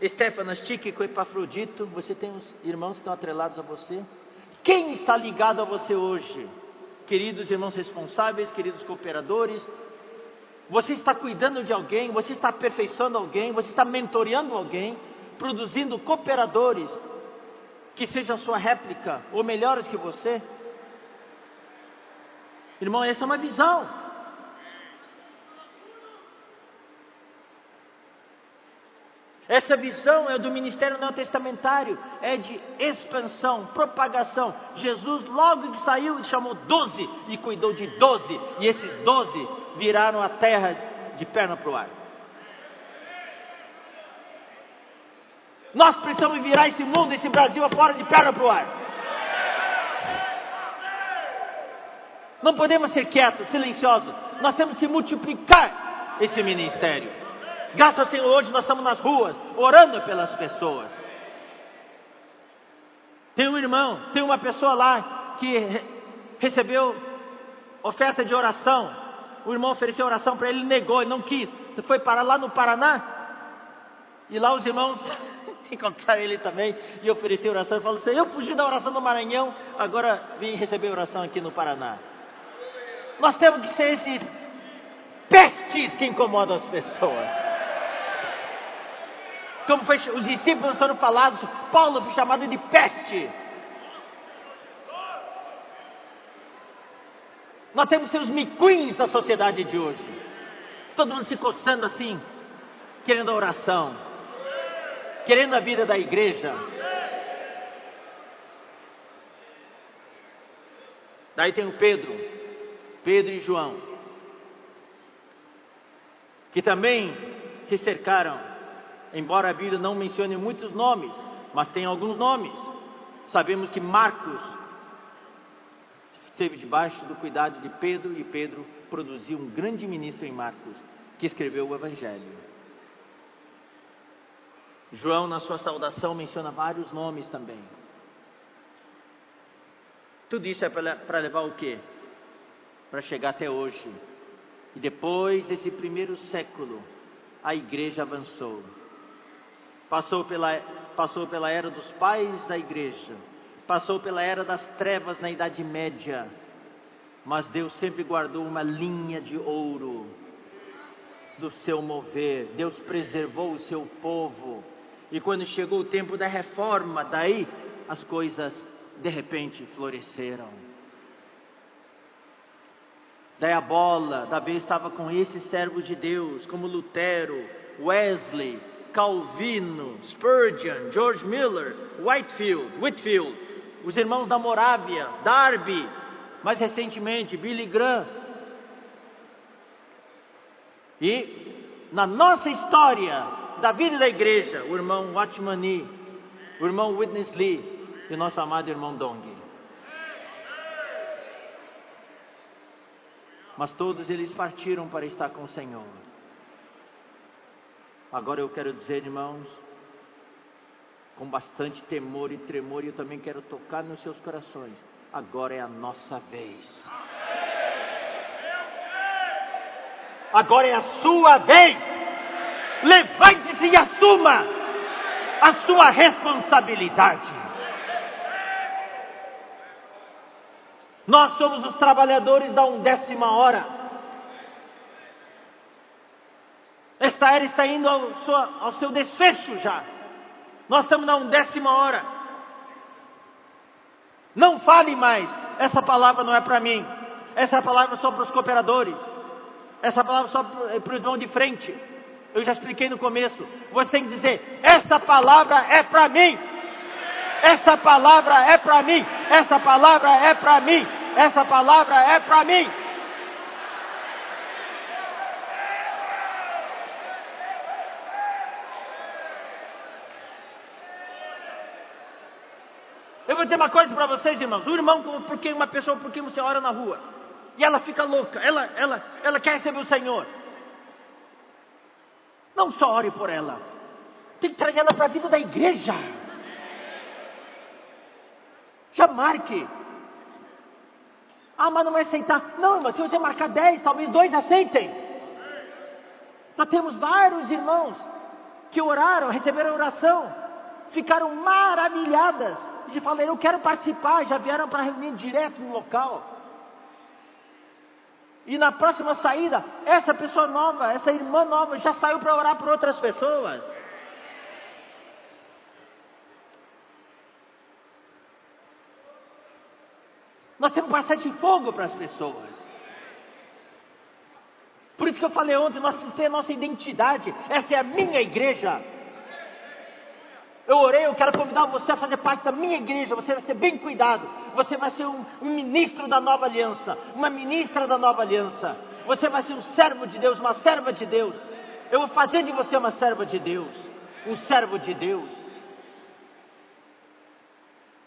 Estéfanas, Tíquico, Epafrodito. Você tem os irmãos que estão atrelados a você. Quem está ligado a você hoje? Queridos irmãos responsáveis, queridos cooperadores, você está cuidando de alguém, você está aperfeiçoando alguém, você está mentoreando alguém, produzindo cooperadores que sejam sua réplica ou melhores que você. Irmão, essa é uma visão. Essa visão é do ministério neotestamentário, é de expansão, propagação. Jesus, logo que saiu, chamou doze e cuidou de doze, e esses doze viraram a terra de perna para o ar. Nós precisamos virar esse mundo, esse Brasil afora de perna para o ar. Não podemos ser quietos, silenciosos. Nós temos que multiplicar esse ministério. Graças ao Senhor, hoje nós estamos nas ruas, orando pelas pessoas. Tem um irmão, tem uma pessoa lá que recebeu oferta de oração. O irmão ofereceu oração para ele, ele negou, ele não quis. Foi parar lá no Paraná. E lá os irmãos [laughs] encontraram ele também e ofereceram oração. Ele falou assim: Eu fugi da oração no Maranhão, agora vim receber oração aqui no Paraná. Nós temos que ser esses pestes que incomodam as pessoas como foi, os discípulos foram falados, Paulo foi chamado de peste. Nós temos que ser os miquins da sociedade de hoje. Todo mundo se coçando assim, querendo a oração, querendo a vida da igreja. Daí tem o Pedro, Pedro e João, que também se cercaram embora a Bíblia não mencione muitos nomes, mas tem alguns nomes. Sabemos que Marcos esteve debaixo do cuidado de Pedro e Pedro produziu um grande ministro em Marcos, que escreveu o Evangelho. João, na sua saudação, menciona vários nomes também. Tudo isso é para levar o quê? Para chegar até hoje. E depois desse primeiro século, a igreja avançou passou pela, passou pela era dos pais da igreja, passou pela era das trevas na Idade Média, mas Deus sempre guardou uma linha de ouro do seu mover, Deus preservou o seu povo, e quando chegou o tempo da reforma, daí as coisas de repente floresceram. Daí a bola da vez estava com esses servos de Deus, como Lutero, Wesley, Calvino, Spurgeon, George Miller, Whitefield, Whitfield, os irmãos da Morávia, Darby, mais recentemente Billy Graham. E na nossa história da vida da igreja, o irmão Watchman Nee, o irmão Witness Lee e o nosso amado irmão Dong. Mas todos eles partiram para estar com o Senhor. Agora eu quero dizer, irmãos, com bastante temor e tremor, e eu também quero tocar nos seus corações. Agora é a nossa vez. Agora é a sua vez. Levante-se e assuma a sua responsabilidade. Nós somos os trabalhadores da undécima hora. Esta era está indo ao, sua, ao seu desfecho já. Nós estamos na undécima hora. Não fale mais. Essa palavra não é para mim. Essa palavra é só para os cooperadores. Essa palavra é só para os irmãos de frente. Eu já expliquei no começo. Você tem que dizer: essa palavra é para mim. Essa palavra é para mim. Essa palavra é para mim. Essa palavra é para mim. Eu vou dizer uma coisa para vocês, irmãos. O irmão, porque uma pessoa, porque você ora na rua e ela fica louca, ela, ela, ela quer receber o Senhor. Não só ore por ela, tem que trazer ela para a vida da igreja. Já marque. Ah, mas não vai aceitar. Não, mas se você marcar dez, talvez dois aceitem. Nós temos vários irmãos que oraram, receberam oração, ficaram maravilhadas. E falaram, eu quero participar, já vieram para reunir direto no local. E na próxima saída, essa pessoa nova, essa irmã nova, já saiu para orar por outras pessoas. Nós temos bastante fogo para as pessoas. Por isso que eu falei ontem, nós precisamos ter a nossa identidade. Essa é a minha igreja. Eu orei, eu quero convidar você a fazer parte da minha igreja. Você vai ser bem cuidado. Você vai ser um, um ministro da nova aliança, uma ministra da nova aliança. Você vai ser um servo de Deus, uma serva de Deus. Eu vou fazer de você uma serva de Deus, um servo de Deus.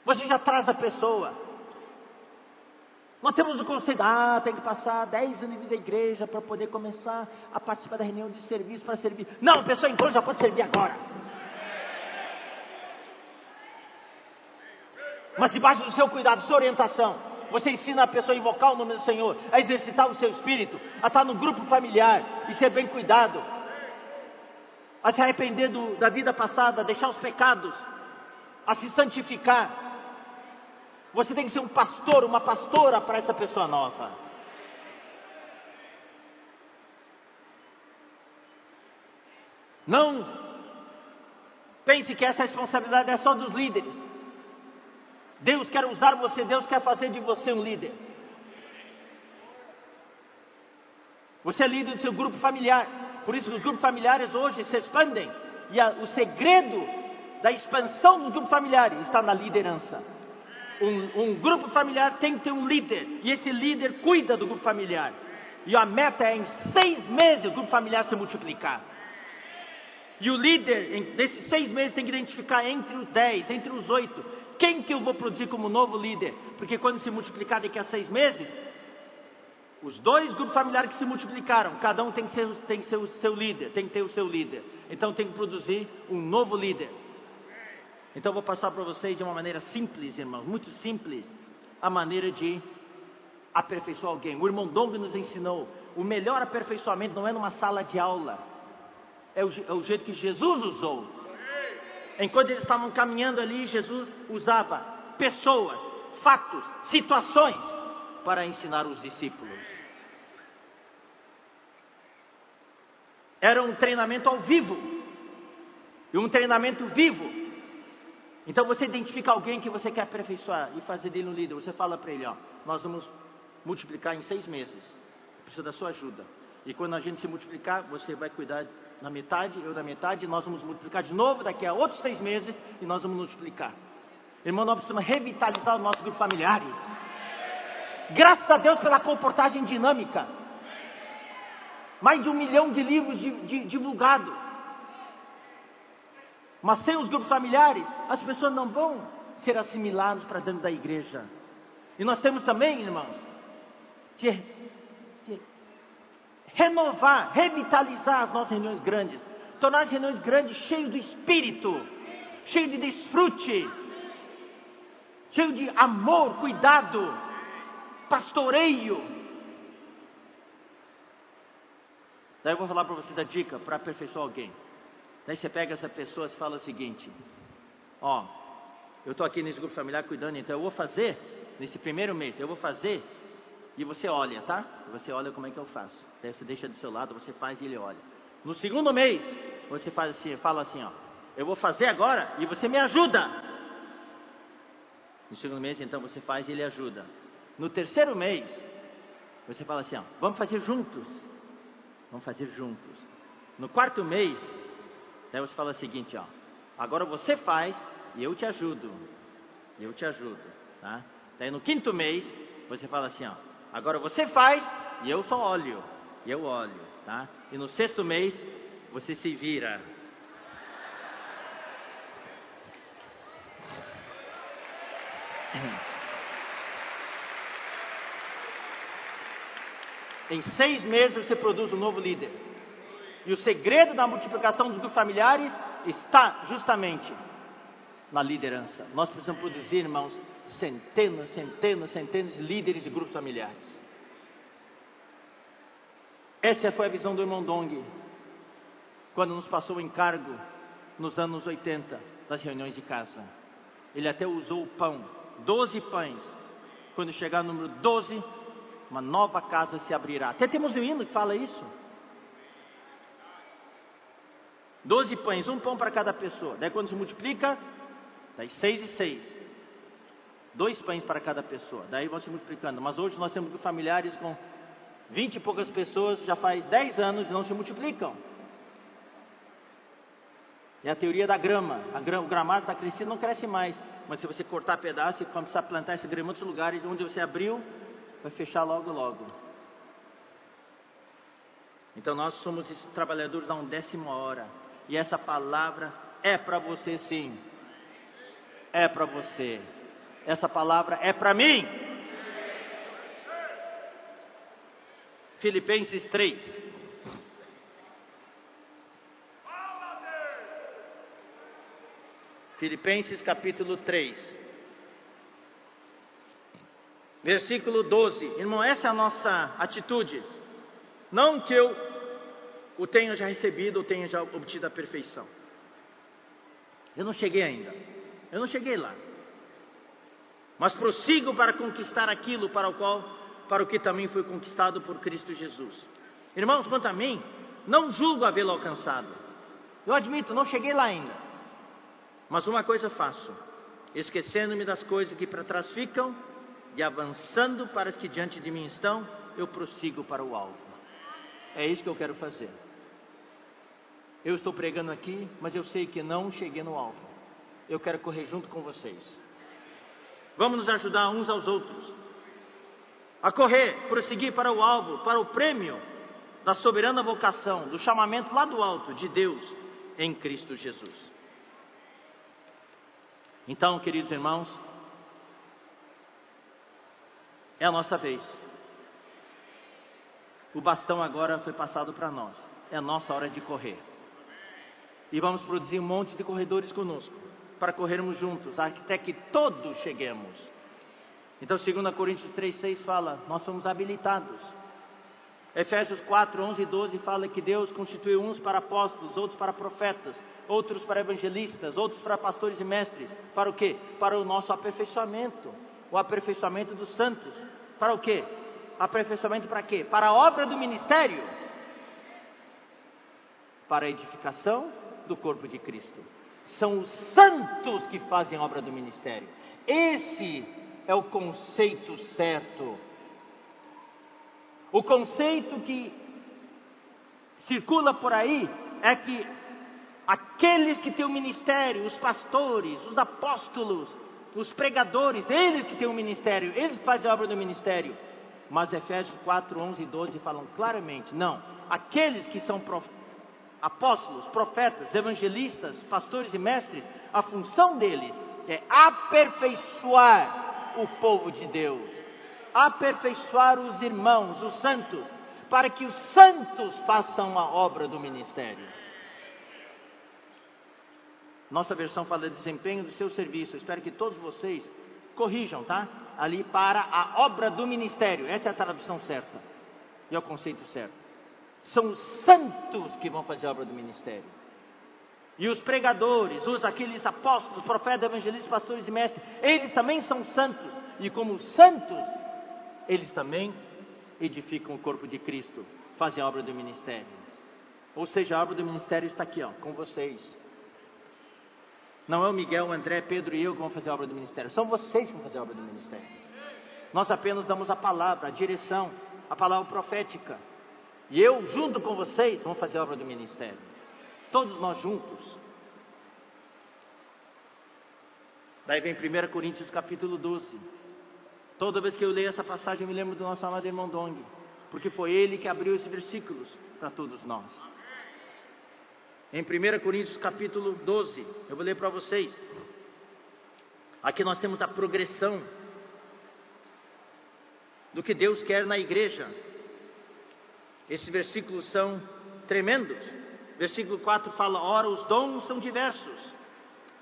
Você já traz a pessoa. Nós temos o conceito, ah, tem que passar 10 anos da igreja para poder começar a participar da reunião de serviço para servir. Não, a pessoa entrou já pode servir agora. Mas debaixo do seu cuidado, sua orientação, você ensina a pessoa a invocar o nome do Senhor, a exercitar o seu espírito, a estar no grupo familiar e ser bem cuidado, a se arrepender do, da vida passada, a deixar os pecados, a se santificar, você tem que ser um pastor, uma pastora para essa pessoa nova. Não pense que essa responsabilidade é só dos líderes. Deus quer usar você, Deus quer fazer de você um líder. Você é líder do seu grupo familiar. Por isso que os grupos familiares hoje se expandem. E a, o segredo da expansão dos grupos familiares está na liderança um, um grupo familiar tem que ter um líder, e esse líder cuida do grupo familiar. E a meta é em seis meses o grupo familiar se multiplicar. E o líder, desses seis meses, tem que identificar entre os dez, entre os oito, quem que eu vou produzir como novo líder. Porque quando se multiplicar daqui a seis meses, os dois grupos familiares que se multiplicaram, cada um tem que, ser, tem que ser o seu líder, tem que ter o seu líder. Então tem que produzir um novo líder. Então vou passar para vocês de uma maneira simples, irmãos, muito simples, a maneira de aperfeiçoar alguém. O irmão Dong nos ensinou: o melhor aperfeiçoamento não é numa sala de aula, é o, é o jeito que Jesus usou. Enquanto eles estavam caminhando ali, Jesus usava pessoas, fatos, situações para ensinar os discípulos. Era um treinamento ao vivo, e um treinamento vivo então você identifica alguém que você quer aperfeiçoar e fazer dele um líder. Você fala para ele, ó, nós vamos multiplicar em seis meses. Precisa da sua ajuda. E quando a gente se multiplicar, você vai cuidar na metade, eu na metade, nós vamos multiplicar de novo daqui a outros seis meses e nós vamos multiplicar. Irmão, nós precisamos revitalizar o nosso grupo familiares. Graças a Deus pela comportagem dinâmica. Mais de um milhão de livros divulgados. Mas sem os grupos familiares, as pessoas não vão ser assimiladas para dentro da igreja. E nós temos também, irmãos, de, de renovar, revitalizar as nossas reuniões grandes, tornar as reuniões grandes cheias do espírito, cheias de desfrute, cheio de amor, cuidado, pastoreio. Daí eu vou falar para você da dica para aperfeiçoar alguém. Daí você pega essa pessoa e fala o seguinte: Ó, eu estou aqui nesse grupo familiar cuidando, então eu vou fazer nesse primeiro mês, eu vou fazer e você olha, tá? Você olha como é que eu faço. Daí você deixa do seu lado, você faz e ele olha. No segundo mês, você faz assim, fala assim, ó. Eu vou fazer agora e você me ajuda. No segundo mês, então, você faz e ele ajuda. No terceiro mês, você fala assim, ó, vamos fazer juntos. Vamos fazer juntos. No quarto mês, daí você fala o seguinte, ó. Agora você faz e eu te ajudo. Eu te ajudo, tá? Daí no quinto mês, você fala assim, ó. Agora você faz e eu só olho. E eu olho, tá? E no sexto mês, você se vira. [clears throat] Em seis meses você produz um novo líder. E o segredo da multiplicação dos grupos familiares está justamente na liderança. Nós precisamos produzir, irmãos, centenas, centenas, centenas de líderes de grupos familiares. Essa foi a visão do irmão Dong, quando nos passou o encargo nos anos 80 das reuniões de casa. Ele até usou o pão, 12 pães. Quando chegar no número 12, uma nova casa se abrirá. Até temos um hino que fala isso. Doze pães, um pão para cada pessoa. Daí quando se multiplica, daí seis e seis. Dois pães para cada pessoa. Daí vão se multiplicando. Mas hoje nós temos familiares com vinte e poucas pessoas, já faz dez anos e não se multiplicam. É a teoria da grama. grama o gramado está crescendo, não cresce mais. Mas se você cortar pedaço e começar a plantar esse grama em outros lugares, onde você abriu, vai fechar logo, logo. Então nós somos trabalhadores da undécima hora. E essa palavra é para você sim. É para você. Essa palavra é para mim. Filipenses 3. Filipenses capítulo 3. Versículo 12. Irmão, essa é a nossa atitude. Não que eu o tenha já recebido ou tenha já obtido a perfeição. Eu não cheguei ainda. Eu não cheguei lá. Mas prossigo para conquistar aquilo para o qual, para o que também foi conquistado por Cristo Jesus. Irmãos, quanto a mim, não julgo havê-lo alcançado. Eu admito, não cheguei lá ainda. Mas uma coisa faço, esquecendo-me das coisas que para trás ficam e avançando para as que diante de mim estão, eu prossigo para o alvo. É isso que eu quero fazer. Eu estou pregando aqui, mas eu sei que não cheguei no alvo. Eu quero correr junto com vocês. Vamos nos ajudar uns aos outros a correr, prosseguir para o alvo, para o prêmio da soberana vocação, do chamamento lá do alto de Deus em Cristo Jesus. Então, queridos irmãos, é a nossa vez. O bastão agora foi passado para nós. É a nossa hora de correr. E vamos produzir um monte de corredores conosco, para corrermos juntos, até que todos cheguemos. Então, 2 Coríntios 3,6 fala: Nós somos habilitados. Efésios 4, 11 e 12 fala que Deus constituiu uns para apóstolos, outros para profetas, outros para evangelistas, outros para pastores e mestres. Para o quê? Para o nosso aperfeiçoamento o aperfeiçoamento dos santos. Para o quê? Aperfeiçoamento para quê? Para a obra do ministério. Para a edificação do corpo de Cristo. São os santos que fazem a obra do ministério. Esse é o conceito certo. O conceito que circula por aí é que aqueles que têm o ministério, os pastores, os apóstolos, os pregadores, eles que têm o ministério, eles que fazem a obra do ministério. Mas Efésios 4, 11 e 12 falam claramente: não, aqueles que são prof... apóstolos, profetas, evangelistas, pastores e mestres, a função deles é aperfeiçoar o povo de Deus, aperfeiçoar os irmãos, os santos, para que os santos façam a obra do ministério. Nossa versão fala de desempenho do seu serviço. Eu espero que todos vocês corrijam, tá? Ali para a obra do ministério. Essa é a tradução certa. E é o conceito certo. São os santos que vão fazer a obra do ministério. E os pregadores, os aqueles apóstolos, profetas, evangelistas, pastores e mestres, eles também são santos. e como santos, eles também edificam o corpo de Cristo, fazem a obra do ministério. Ou seja, a obra do ministério está aqui, ó, com vocês. Não é o Miguel, o André, Pedro e eu que vão fazer a obra do ministério, são vocês que vão fazer a obra do ministério. Nós apenas damos a palavra, a direção, a palavra profética. E eu, junto com vocês, vamos fazer a obra do ministério. Todos nós juntos. Daí vem 1 Coríntios capítulo 12. Toda vez que eu leio essa passagem, eu me lembro do nosso amado irmão Dong, porque foi ele que abriu esses versículos para todos nós. Em 1 Coríntios capítulo 12, eu vou ler para vocês. Aqui nós temos a progressão do que Deus quer na igreja. Esses versículos são tremendos. Versículo 4 fala: Ora, os dons são diversos,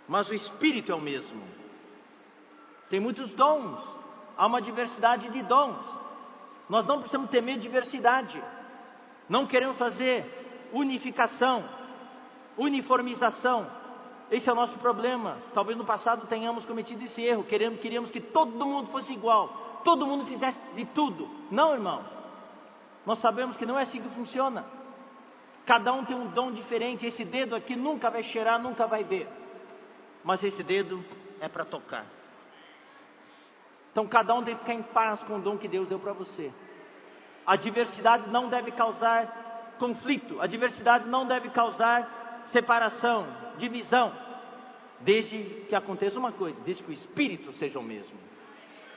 mas o Espírito é o mesmo. Tem muitos dons, há uma diversidade de dons. Nós não precisamos temer diversidade, não queremos fazer unificação, uniformização. Esse é o nosso problema. Talvez no passado tenhamos cometido esse erro, queremos, queríamos que todo mundo fosse igual, todo mundo fizesse de tudo. Não, irmãos. Nós sabemos que não é assim que funciona. Cada um tem um dom diferente. Esse dedo aqui nunca vai cheirar, nunca vai ver. Mas esse dedo é para tocar. Então cada um deve ficar em paz com o dom que Deus deu para você. A diversidade não deve causar conflito, a diversidade não deve causar separação, divisão, desde que aconteça uma coisa, desde que o espírito seja o mesmo.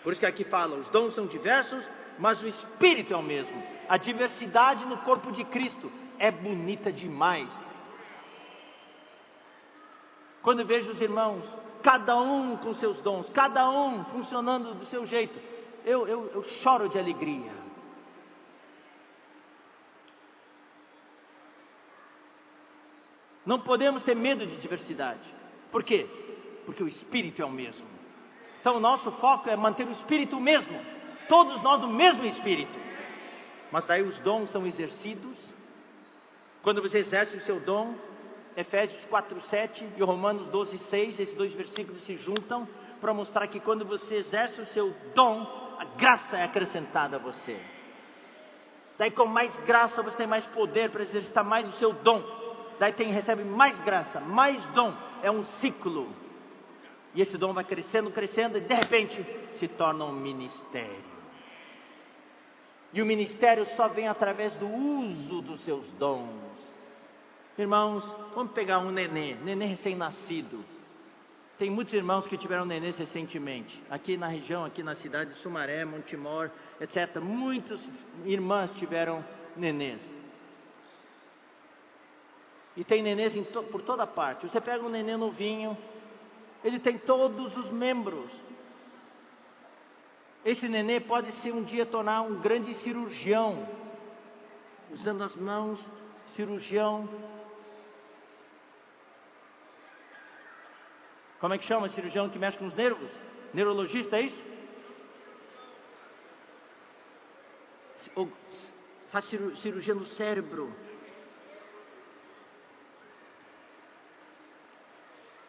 Por isso que aqui fala, os dons são diversos, mas o espírito é o mesmo. A diversidade no corpo de Cristo é bonita demais. Quando vejo os irmãos, cada um com seus dons, cada um funcionando do seu jeito, eu, eu, eu choro de alegria. Não podemos ter medo de diversidade. Por quê? Porque o Espírito é o mesmo. Então, o nosso foco é manter o Espírito o mesmo. Todos nós do mesmo Espírito. Mas daí os dons são exercidos. Quando você exerce o seu dom, Efésios 4, 7 e Romanos 12, 6, esses dois versículos se juntam para mostrar que quando você exerce o seu dom, a graça é acrescentada a você. Daí, com mais graça, você tem mais poder para exercitar mais o seu dom. Daí tem, recebe mais graça, mais dom. É um ciclo. E esse dom vai crescendo, crescendo, e de repente se torna um ministério. E o ministério só vem através do uso dos seus dons. Irmãos, vamos pegar um nenê, nenê recém-nascido. Tem muitos irmãos que tiveram nenês recentemente, aqui na região, aqui na cidade de Sumaré, Montemor, etc. Muitas irmãs tiveram nenês. E tem nenês to, por toda parte. Você pega um nenê novinho, ele tem todos os membros. Esse nenê pode ser um dia tornar um grande cirurgião, usando as mãos, cirurgião Como é que chama cirurgião que mexe com os nervos? Neurologista, é isso? Ou faz cirurgia no cérebro.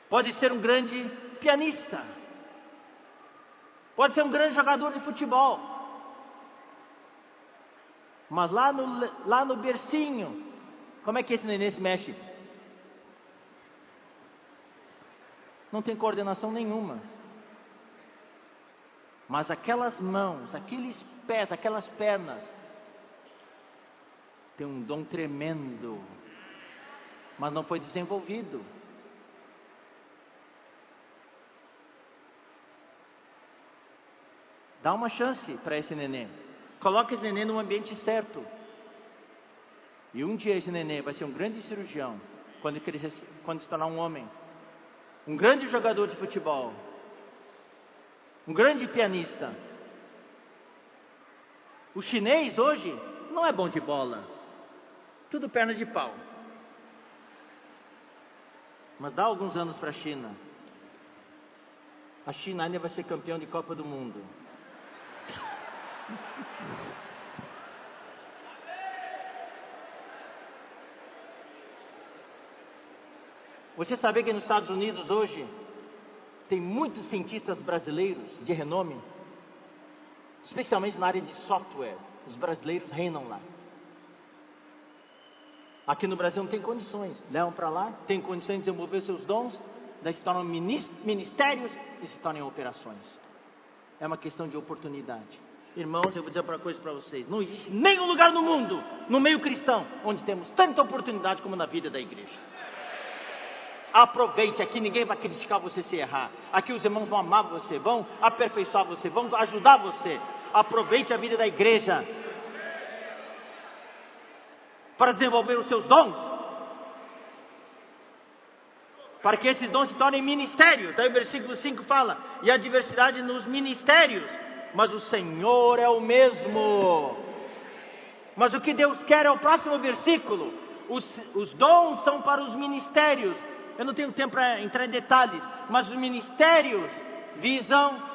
Pode ser um grande pianista. Pode ser um grande jogador de futebol. Mas lá no, lá no bercinho, como é que esse neném se mexe? não tem coordenação nenhuma. Mas aquelas mãos, aqueles pés, aquelas pernas, tem um dom tremendo, mas não foi desenvolvido. Dá uma chance para esse neném. Coloque esse neném no ambiente certo. E um dia esse neném vai ser um grande cirurgião quando, crescer, quando se tornar um homem um grande jogador de futebol, um grande pianista. O chinês hoje não é bom de bola, tudo perna de pau. Mas dá alguns anos para a China. A China ainda vai ser campeão de Copa do Mundo. Você sabia que nos Estados Unidos hoje tem muitos cientistas brasileiros de renome? especialmente na área de software. Os brasileiros reinam lá. Aqui no Brasil não tem condições, levam para lá, tem condições de desenvolver seus dons, daí se tornam ministérios e se tornam operações. É uma questão de oportunidade. Irmãos, eu vou dizer uma coisa para vocês: não existe nenhum lugar no mundo, no meio cristão, onde temos tanta oportunidade como na vida da igreja. Aproveite, aqui ninguém vai criticar você se errar. Aqui os irmãos vão amar você, vão aperfeiçoar você, vão ajudar você. Aproveite a vida da igreja para desenvolver os seus dons. Para que esses dons se tornem ministérios. Daí o versículo 5 fala: e a diversidade nos ministérios, mas o Senhor é o mesmo. Mas o que Deus quer é o próximo versículo. Os, os dons são para os ministérios, eu não tenho tempo para entrar em detalhes, mas os ministérios visam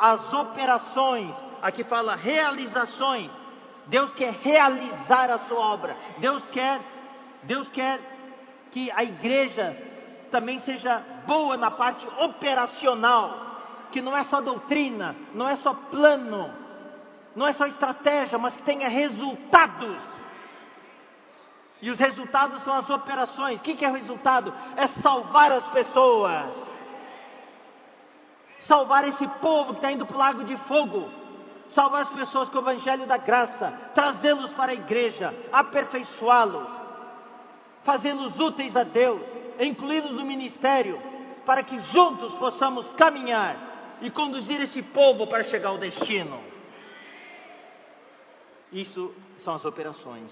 as operações, aqui fala realizações. Deus quer realizar a sua obra. Deus quer, Deus quer que a igreja também seja boa na parte operacional, que não é só doutrina, não é só plano, não é só estratégia, mas que tenha resultados. E os resultados são as operações. O que é resultado? É salvar as pessoas. Salvar esse povo que está indo para o lago de fogo. Salvar as pessoas com o evangelho da graça. Trazê-los para a igreja. Aperfeiçoá-los. Fazê-los úteis a Deus. Incluí-los no ministério. Para que juntos possamos caminhar e conduzir esse povo para chegar ao destino. Isso são as operações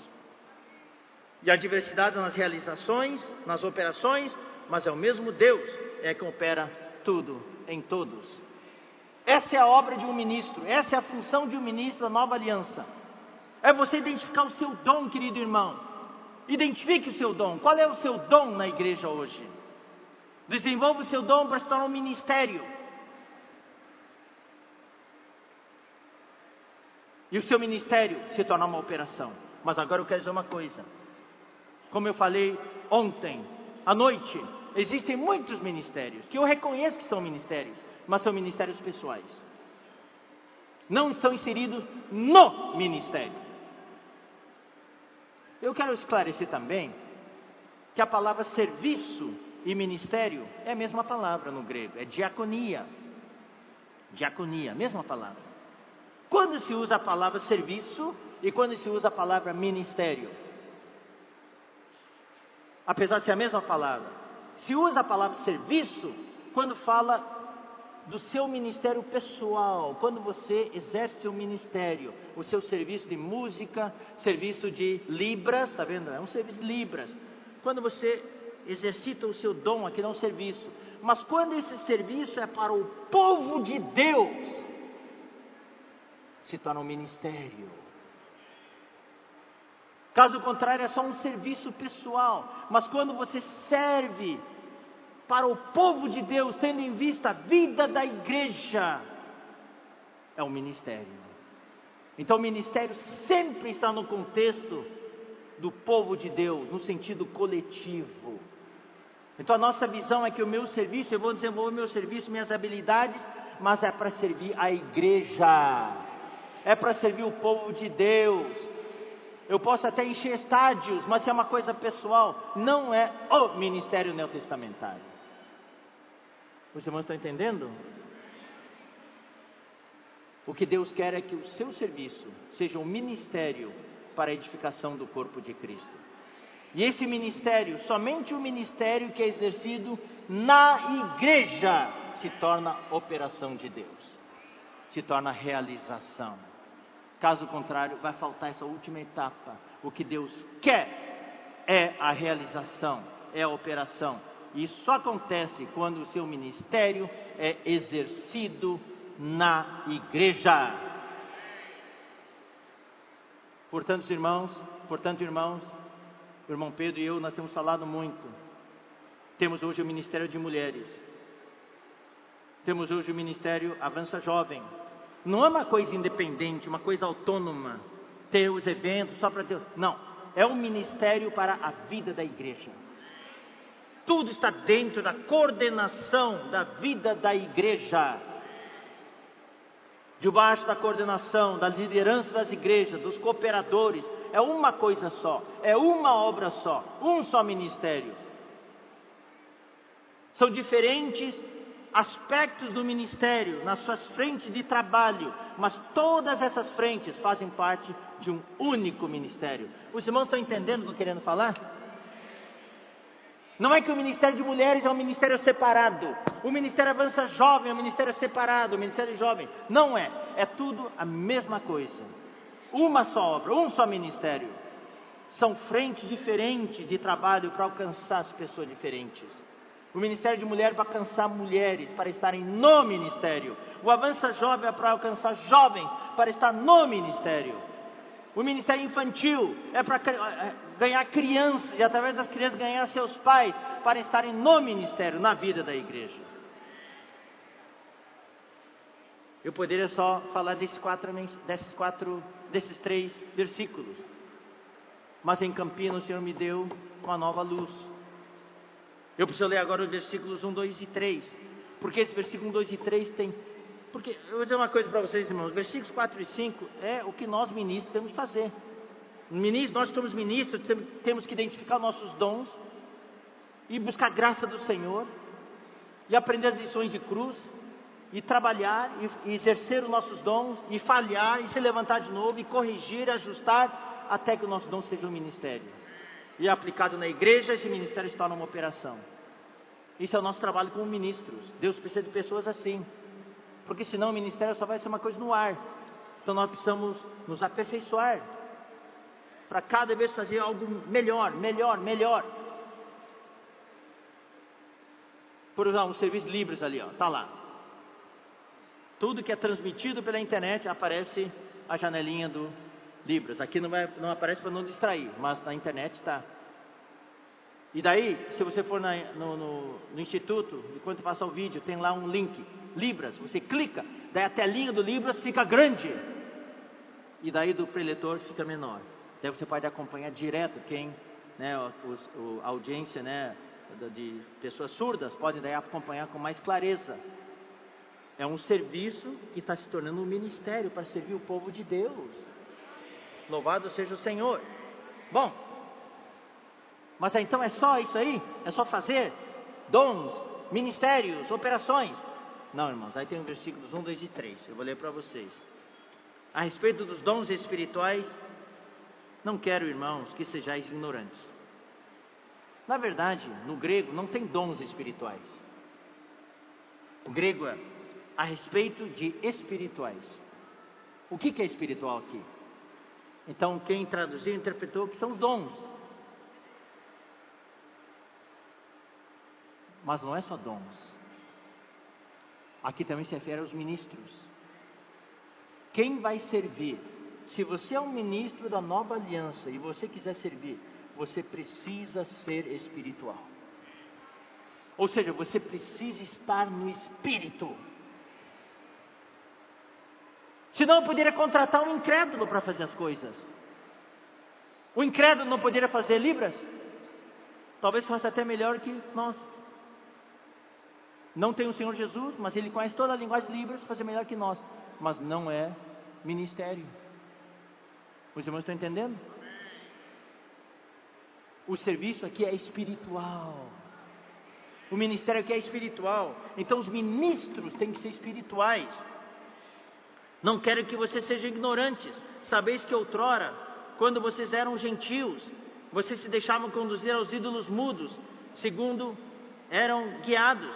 e a diversidade nas realizações, nas operações, mas é o mesmo Deus é que opera tudo em todos. Essa é a obra de um ministro, essa é a função de um ministro da nova aliança. É você identificar o seu dom, querido irmão. Identifique o seu dom. Qual é o seu dom na igreja hoje? Desenvolva o seu dom para se tornar um ministério. E o seu ministério se tornar uma operação. Mas agora eu quero dizer uma coisa. Como eu falei ontem, à noite, existem muitos ministérios que eu reconheço que são ministérios, mas são ministérios pessoais. Não estão inseridos no ministério. Eu quero esclarecer também que a palavra serviço e ministério é a mesma palavra no grego, é diaconia. Diaconia, mesma palavra. Quando se usa a palavra serviço e quando se usa a palavra ministério? apesar de ser a mesma palavra. Se usa a palavra serviço quando fala do seu ministério pessoal, quando você exerce seu ministério, o seu serviço de música, serviço de libras, está vendo? É um serviço de libras. Quando você exercita o seu dom, aqui é um serviço. Mas quando esse serviço é para o povo de Deus, se torna um ministério. Caso contrário, é só um serviço pessoal. Mas quando você serve para o povo de Deus, tendo em vista a vida da igreja, é um ministério. Então, o ministério sempre está no contexto do povo de Deus, no sentido coletivo. Então, a nossa visão é que o meu serviço, eu vou desenvolver meu serviço, minhas habilidades, mas é para servir a igreja, é para servir o povo de Deus eu posso até encher estádios, mas se é uma coisa pessoal, não é o ministério neotestamentário. Os irmãos estão entendendo? O que Deus quer é que o seu serviço seja um ministério para a edificação do corpo de Cristo. E esse ministério, somente o ministério que é exercido na igreja, se torna operação de Deus, se torna realização. Caso contrário, vai faltar essa última etapa. O que Deus quer é a realização, é a operação. E isso só acontece quando o seu ministério é exercido na igreja. Portanto, irmãos, portanto, irmãos, o irmão Pedro e eu nós temos falado muito. Temos hoje o ministério de mulheres. Temos hoje o ministério Avança Jovem. Não é uma coisa independente, uma coisa autônoma, ter os eventos só para ter. Não, é um ministério para a vida da igreja. Tudo está dentro da coordenação da vida da igreja. debaixo da coordenação, da liderança das igrejas, dos cooperadores, é uma coisa só, é uma obra só, um só ministério. São diferentes aspectos do ministério nas suas frentes de trabalho, mas todas essas frentes fazem parte de um único ministério. Os irmãos estão entendendo o que eu estou querendo falar? Não é que o ministério de mulheres é um ministério separado, o ministério avança jovem é um ministério separado, o ministério jovem. Não é, é tudo a mesma coisa. Uma só obra, um só ministério. São frentes diferentes de trabalho para alcançar as pessoas diferentes. O Ministério de Mulher para alcançar mulheres, para estarem no ministério. O Avança Jovem é para alcançar jovens, para estar no ministério. O Ministério Infantil é para é, ganhar crianças e através das crianças ganhar seus pais, para estarem no ministério, na vida da igreja. Eu poderia só falar desses quatro, desses quatro, desses três versículos. Mas em Campinas o Senhor me deu uma nova luz. Eu preciso ler agora os versículos 1, 2 e 3. Porque esse versículo 1, 2 e 3 tem. Porque eu vou dizer uma coisa para vocês, irmãos. Versículos 4 e 5 é o que nós ministros temos que fazer. Ministros, nós somos ministros, temos que identificar nossos dons e buscar a graça do Senhor e aprender as lições de cruz e trabalhar e, e exercer os nossos dons e falhar e se levantar de novo e corrigir, ajustar até que o nosso dom seja um ministério e aplicado na igreja, esse ministério se torna uma operação. Isso é o nosso trabalho como ministros. Deus precisa de pessoas assim. Porque senão o ministério só vai ser uma coisa no ar. Então nós precisamos nos aperfeiçoar. Para cada vez fazer algo melhor, melhor, melhor. Por exemplo, um serviço de Libras ali, ó, tá lá. Tudo que é transmitido pela internet aparece a janelinha do libras. Aqui não, vai, não aparece para não distrair, mas na internet está. E daí, se você for na, no, no, no, instituto, enquanto passa o vídeo, tem lá um link, Libras. Você clica, daí a telinha do Libras fica grande. E daí do preletor fica menor. Daí você pode acompanhar direto quem, né, os, o, a audiência né, de pessoas surdas podem daí acompanhar com mais clareza. É um serviço que está se tornando um ministério para servir o povo de Deus. Louvado seja o Senhor. Bom, mas então é só isso aí? É só fazer dons, ministérios, operações? Não, irmãos, aí tem os versículos 1, 2 e 3. Eu vou ler para vocês. A respeito dos dons espirituais, não quero, irmãos, que sejais ignorantes. Na verdade, no grego não tem dons espirituais. O grego é a respeito de espirituais. O que, que é espiritual aqui? Então, quem traduziu interpretou que são os dons. Mas não é só dons. Aqui também se refere aos ministros. Quem vai servir? Se você é um ministro da nova aliança e você quiser servir, você precisa ser espiritual. Ou seja, você precisa estar no espírito. Senão eu poderia contratar um incrédulo para fazer as coisas. O incrédulo não poderia fazer libras? Talvez fosse até melhor que nós. Não tem o Senhor Jesus, mas ele conhece toda a linguagem de libras, fazer melhor que nós. Mas não é ministério. Os irmãos estão entendendo? O serviço aqui é espiritual. O ministério aqui é espiritual. Então os ministros têm que ser espirituais. Não quero que vocês sejam ignorantes. Sabeis que outrora, quando vocês eram gentios, vocês se deixavam conduzir aos ídolos mudos, segundo eram guiados.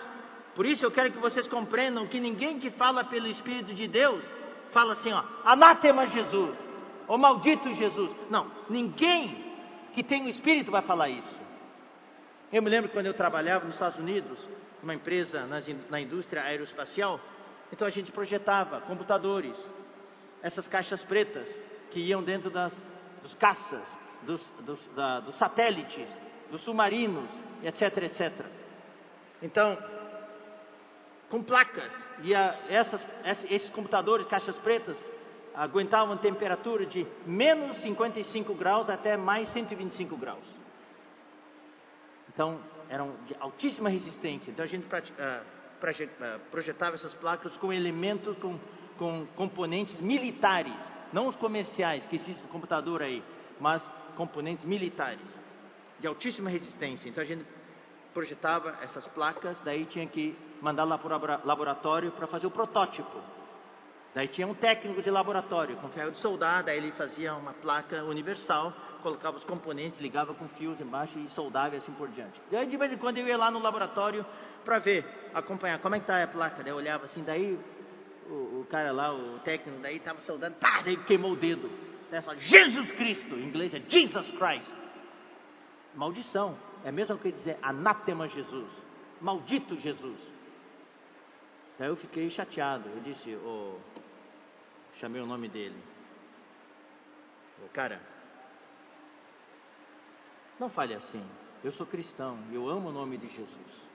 Por isso eu quero que vocês compreendam que ninguém que fala pelo Espírito de Deus fala assim, ó, anátema Jesus, ou maldito Jesus. Não, ninguém que tem o Espírito vai falar isso. Eu me lembro quando eu trabalhava nos Estados Unidos, uma empresa na indústria aeroespacial, então a gente projetava computadores, essas caixas pretas que iam dentro das, dos caças, dos, dos, da, dos satélites, dos submarinos, etc, etc. Então, com placas, e a, essas, esses computadores, caixas pretas, aguentavam temperatura de menos 55 graus até mais 125 graus. Então, eram de altíssima resistência. Então, a gente pratica, ah, projetava essas placas com elementos com com componentes militares, não os comerciais que existem no computador aí, mas componentes militares de altíssima resistência. Então a gente projetava essas placas, daí tinha que mandar lá para o laboratório para fazer o protótipo. Daí tinha um técnico de laboratório com ferro de soldar, daí ele fazia uma placa universal, colocava os componentes, ligava com fios embaixo e soldava e assim por diante. Daí de vez em quando eu ia lá no laboratório para ver, acompanhar como é que está a placa. Daí eu olhava assim, daí o, o cara lá, o técnico, daí estava soldando, pá, daí queimou o dedo. Daí fala, Jesus Cristo, em inglês é Jesus Christ. Maldição, é mesmo que dizer anátema Jesus, maldito Jesus. Daí eu fiquei chateado, eu disse, oh, chamei o nome dele. O cara, não fale assim, eu sou cristão, eu amo o nome de Jesus.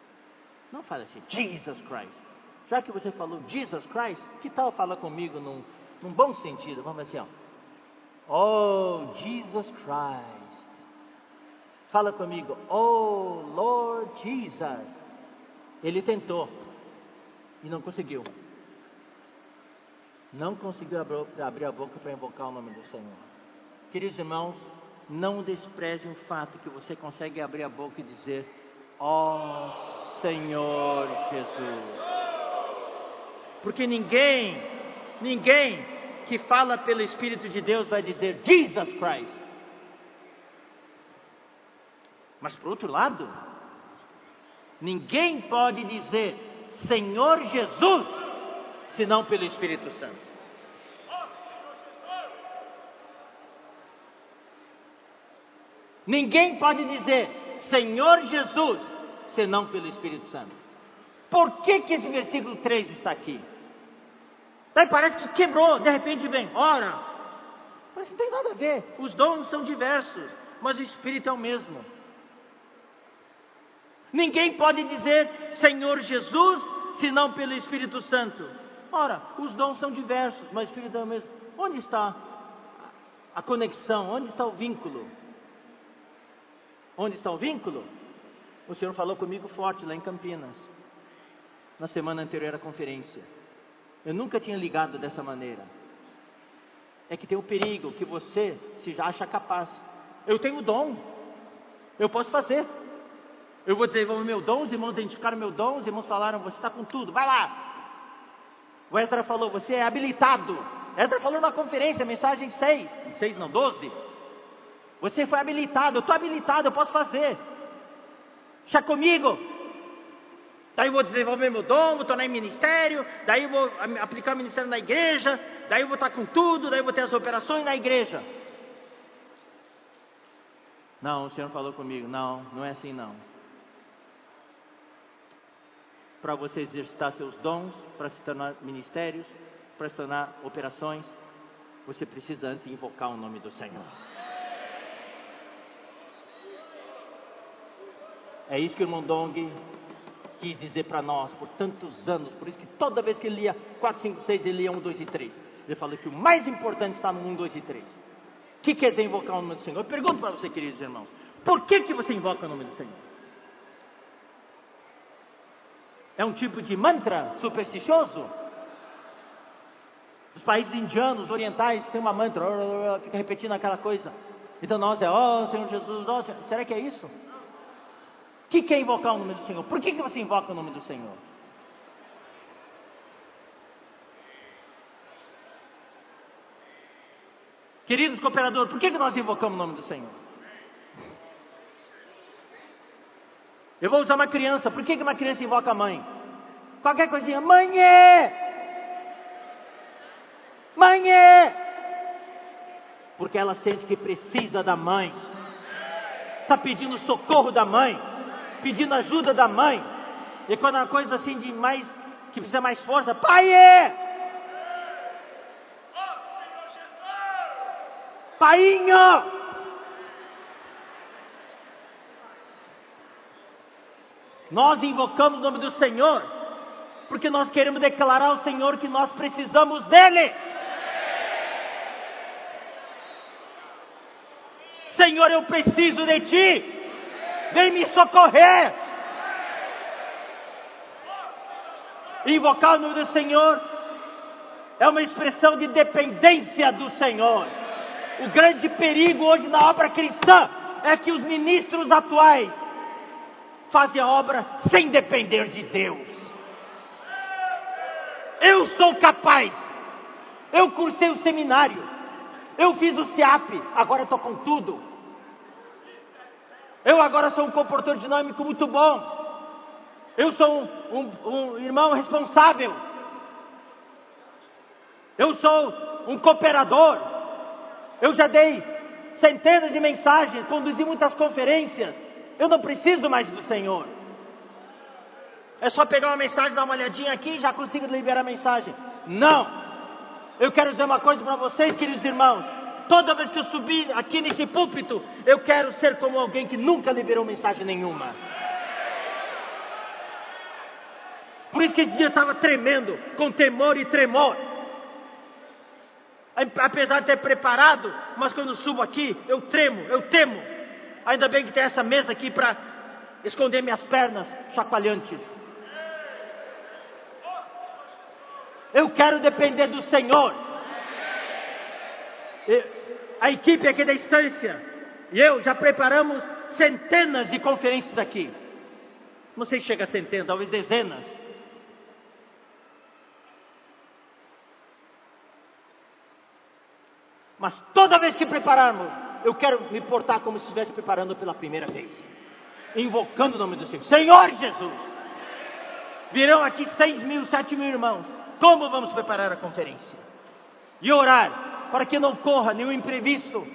Não fale assim, Jesus Christ. Já que você falou Jesus Christ, que tal falar comigo num, num bom sentido? Vamos assim, ó. Oh, Jesus Christ. Fala comigo, oh Lord Jesus. Ele tentou e não conseguiu. Não conseguiu abrir a boca para invocar o nome do Senhor. Queridos irmãos, não despreze o fato que você consegue abrir a boca e dizer, ó oh, Senhor Jesus. Porque ninguém, ninguém que fala pelo Espírito de Deus vai dizer Jesus Christ. Mas por outro lado, ninguém pode dizer Senhor Jesus senão pelo Espírito Santo. Ninguém pode dizer Senhor Jesus senão pelo Espírito Santo. Por que, que esse versículo 3 está aqui? Daí parece que quebrou, de repente vem, ora. Mas não tem nada a ver. Os dons são diversos, mas o Espírito é o mesmo. Ninguém pode dizer Senhor Jesus senão pelo Espírito Santo. Ora, os dons são diversos, mas o Espírito é o mesmo. Onde está a conexão? Onde está o vínculo? Onde está o vínculo? O Senhor falou comigo forte lá em Campinas, na semana anterior à conferência. Eu nunca tinha ligado dessa maneira. É que tem o perigo que você se já acha capaz. Eu tenho o dom, eu posso fazer. Eu vou desenvolver meu dom, os irmãos identificaram meu dom, os irmãos falaram, você está com tudo, vai lá. O Ezra falou, você é habilitado. Ezra falou na conferência, mensagem 6, 6 não, 12. Você foi habilitado, eu estou habilitado, eu posso fazer. Está comigo? Daí eu vou desenvolver meu dom, vou tornar em ministério, daí eu vou aplicar o ministério na igreja, daí eu vou estar com tudo, daí eu vou ter as operações na igreja. Não, o Senhor falou comigo, não, não é assim não para você exercitar seus dons, para se tornar ministérios, para se tornar operações, você precisa antes invocar o nome do Senhor. É isso que o irmão Dong quis dizer para nós por tantos anos. Por isso que toda vez que ele lia 4, 5, 6, ele lia 1, 2 e 3. Ele falou que o mais importante está no 1, 2 e 3. O que quer dizer invocar o nome do Senhor? Eu pergunto para você, queridos irmãos. Por que, que você invoca o nome do Senhor? É um tipo de mantra supersticioso? Os países indianos, orientais, tem uma mantra, fica repetindo aquela coisa. Então nós é, ó oh, Senhor Jesus, ó, oh, Senhor. será que é isso? O que, é invocar o nome do Senhor? Por que, que você invoca o nome do Senhor? Queridos cooperadores, por que, que nós invocamos o nome do Senhor? Eu vou usar uma criança. Por que, uma criança invoca a mãe? Qualquer coisinha. Mãe é! Mãe é! Porque ela sente que precisa da mãe. Está pedindo socorro da mãe. Pedindo ajuda da mãe. E quando é uma coisa assim de mais. que precisa mais força. Pai é! Painho! Nós invocamos o nome do Senhor, porque nós queremos declarar ao Senhor que nós precisamos dEle. Senhor, eu preciso de Ti, vem me socorrer. Invocar o nome do Senhor é uma expressão de dependência do Senhor. O grande perigo hoje na obra cristã é que os ministros atuais fazem a obra sem depender de Deus. Eu sou capaz. Eu cursei o seminário. Eu fiz o SEAP. Agora estou com tudo. Eu agora sou um comportador dinâmico muito bom. Eu sou um, um, um irmão responsável. Eu sou um cooperador. Eu já dei centenas de mensagens, conduzi muitas conferências. Eu não preciso mais do Senhor. É só pegar uma mensagem, dar uma olhadinha aqui e já consigo liberar a mensagem. Não! Eu quero dizer uma coisa para vocês, queridos irmãos. Toda vez que eu subir aqui nesse púlpito, eu quero ser como alguém que nunca liberou mensagem nenhuma. Por isso que esse dia estava tremendo, com temor e tremor. Apesar de ter preparado, mas quando subo aqui, eu tremo, eu temo. Ainda bem que tem essa mesa aqui para esconder minhas pernas chacoalhantes. Eu quero depender do Senhor. A equipe aqui da instância e eu já preparamos centenas de conferências aqui. Não sei se chega a centenas, talvez dezenas. Mas toda vez que prepararmos, eu quero me portar como se estivesse preparando pela primeira vez. Invocando o nome do Senhor. Senhor Jesus! Virão aqui seis mil, sete mil irmãos. Como vamos preparar a conferência? E orar para que não corra nenhum imprevisto.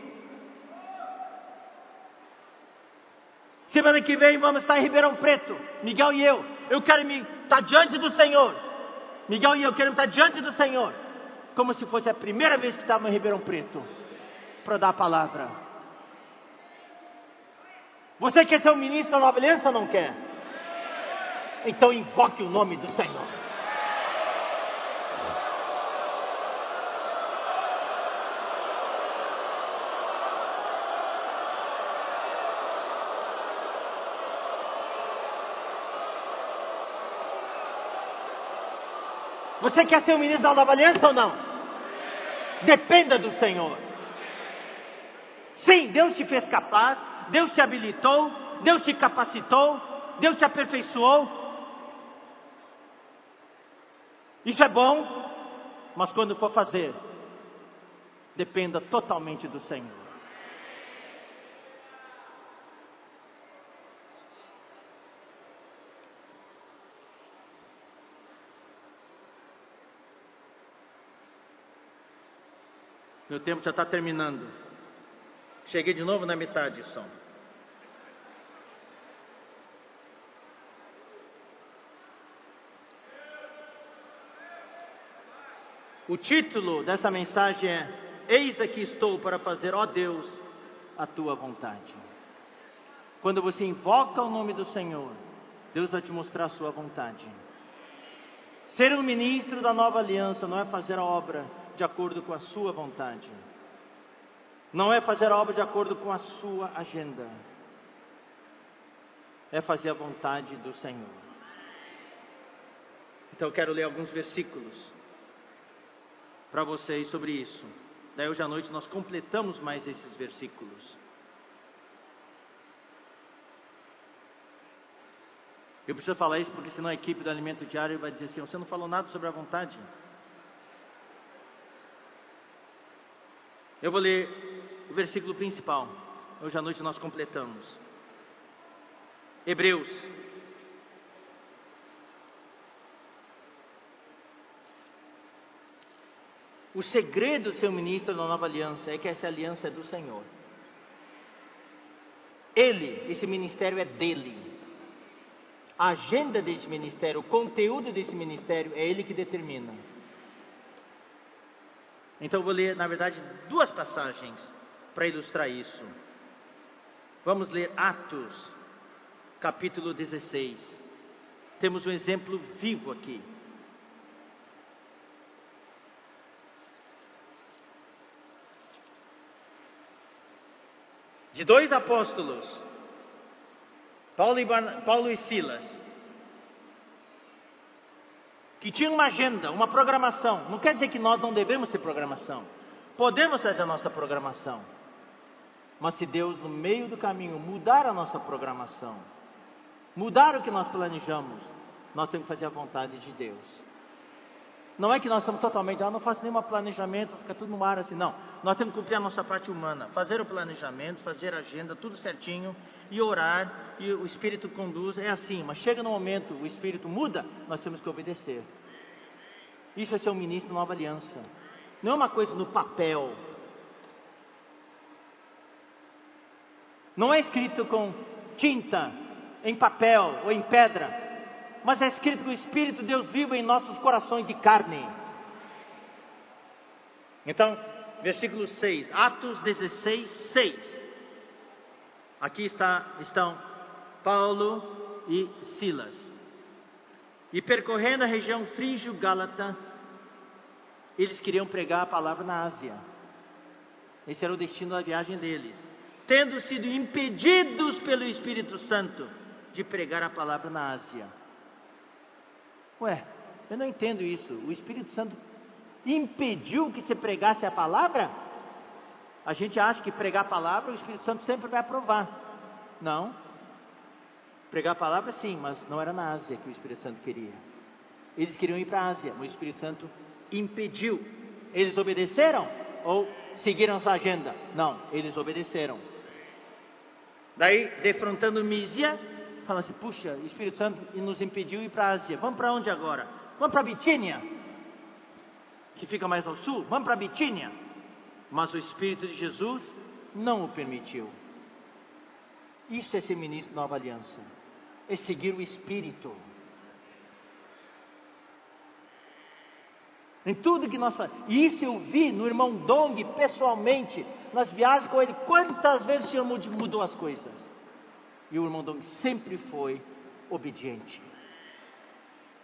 Semana que vem vamos estar em Ribeirão Preto, Miguel e eu. Eu quero me estar diante do Senhor. Miguel e eu queremos estar diante do Senhor como se fosse a primeira vez que estava em Ribeirão Preto para dar a palavra. Você quer ser um ministro da nova aliança ou não quer? Então invoque o nome do Senhor. Você quer ser o ministro da nova aliança ou não? Dependa do Senhor. Sim, Deus te fez capaz, Deus te habilitou, Deus te capacitou, Deus te aperfeiçoou. Isso é bom, mas quando for fazer, dependa totalmente do Senhor. Meu tempo já está terminando. Cheguei de novo na metade só. O título dessa mensagem é: Eis aqui estou para fazer, ó Deus, a tua vontade. Quando você invoca o nome do Senhor, Deus vai te mostrar a sua vontade. Ser um ministro da nova aliança não é fazer a obra de acordo com a sua vontade. Não é fazer a obra de acordo com a sua agenda. É fazer a vontade do Senhor. Então eu quero ler alguns versículos para vocês sobre isso. Daí hoje à noite nós completamos mais esses versículos. Eu preciso falar isso porque senão a equipe do alimento diário vai dizer assim: você não falou nada sobre a vontade. Eu vou ler o versículo principal. Hoje à noite nós completamos. Hebreus. O segredo de ser ministro da nova aliança é que essa aliança é do Senhor. Ele, esse ministério é dele. A agenda desse ministério, o conteúdo desse ministério é ele que determina. Então eu vou ler, na verdade, duas passagens para ilustrar isso. Vamos ler Atos, capítulo 16. Temos um exemplo vivo aqui. De dois apóstolos, Paulo e, Paulo e Silas, que tinha uma agenda, uma programação. Não quer dizer que nós não devemos ter programação. Podemos fazer a nossa programação. Mas se Deus, no meio do caminho, mudar a nossa programação, mudar o que nós planejamos, nós temos que fazer a vontade de Deus. Não é que nós estamos totalmente, ah, não faço nenhum planejamento, fica tudo no ar assim, não. Nós temos que cumprir a nossa parte humana, fazer o planejamento, fazer a agenda, tudo certinho, e orar, e o Espírito conduz, é assim, mas chega no momento, o Espírito muda, nós temos que obedecer. Isso é ser um ministro nova aliança. Não é uma coisa no papel. Não é escrito com tinta, em papel ou em pedra mas é escrito que o Espírito de Deus vive em nossos corações de carne. Então, versículo 6, Atos 16, 6. Aqui está, estão Paulo e Silas. E percorrendo a região frígio-gálata, eles queriam pregar a palavra na Ásia. Esse era o destino da viagem deles. Tendo sido impedidos pelo Espírito Santo de pregar a palavra na Ásia. Ué, eu não entendo isso. O Espírito Santo impediu que você pregasse a palavra? A gente acha que pregar a palavra o Espírito Santo sempre vai aprovar. Não. Pregar a palavra sim, mas não era na Ásia que o Espírito Santo queria. Eles queriam ir para a Ásia, mas o Espírito Santo impediu. Eles obedeceram ou seguiram sua agenda? Não, eles obedeceram. Daí, defrontando Mísia, fala assim: puxa, o Espírito Santo nos impediu ir para a Ásia. Vamos para onde agora? Vamos para Bitínia, que fica mais ao sul. Vamos para Bitínia. Mas o Espírito de Jesus não o permitiu. Isso é ser ministro da nova aliança. É seguir o Espírito. Em tudo que nós fazemos. E isso eu vi no irmão Dong pessoalmente, nas viagens com ele. Quantas vezes o Senhor mudou as coisas? E o irmão Dong sempre foi obediente.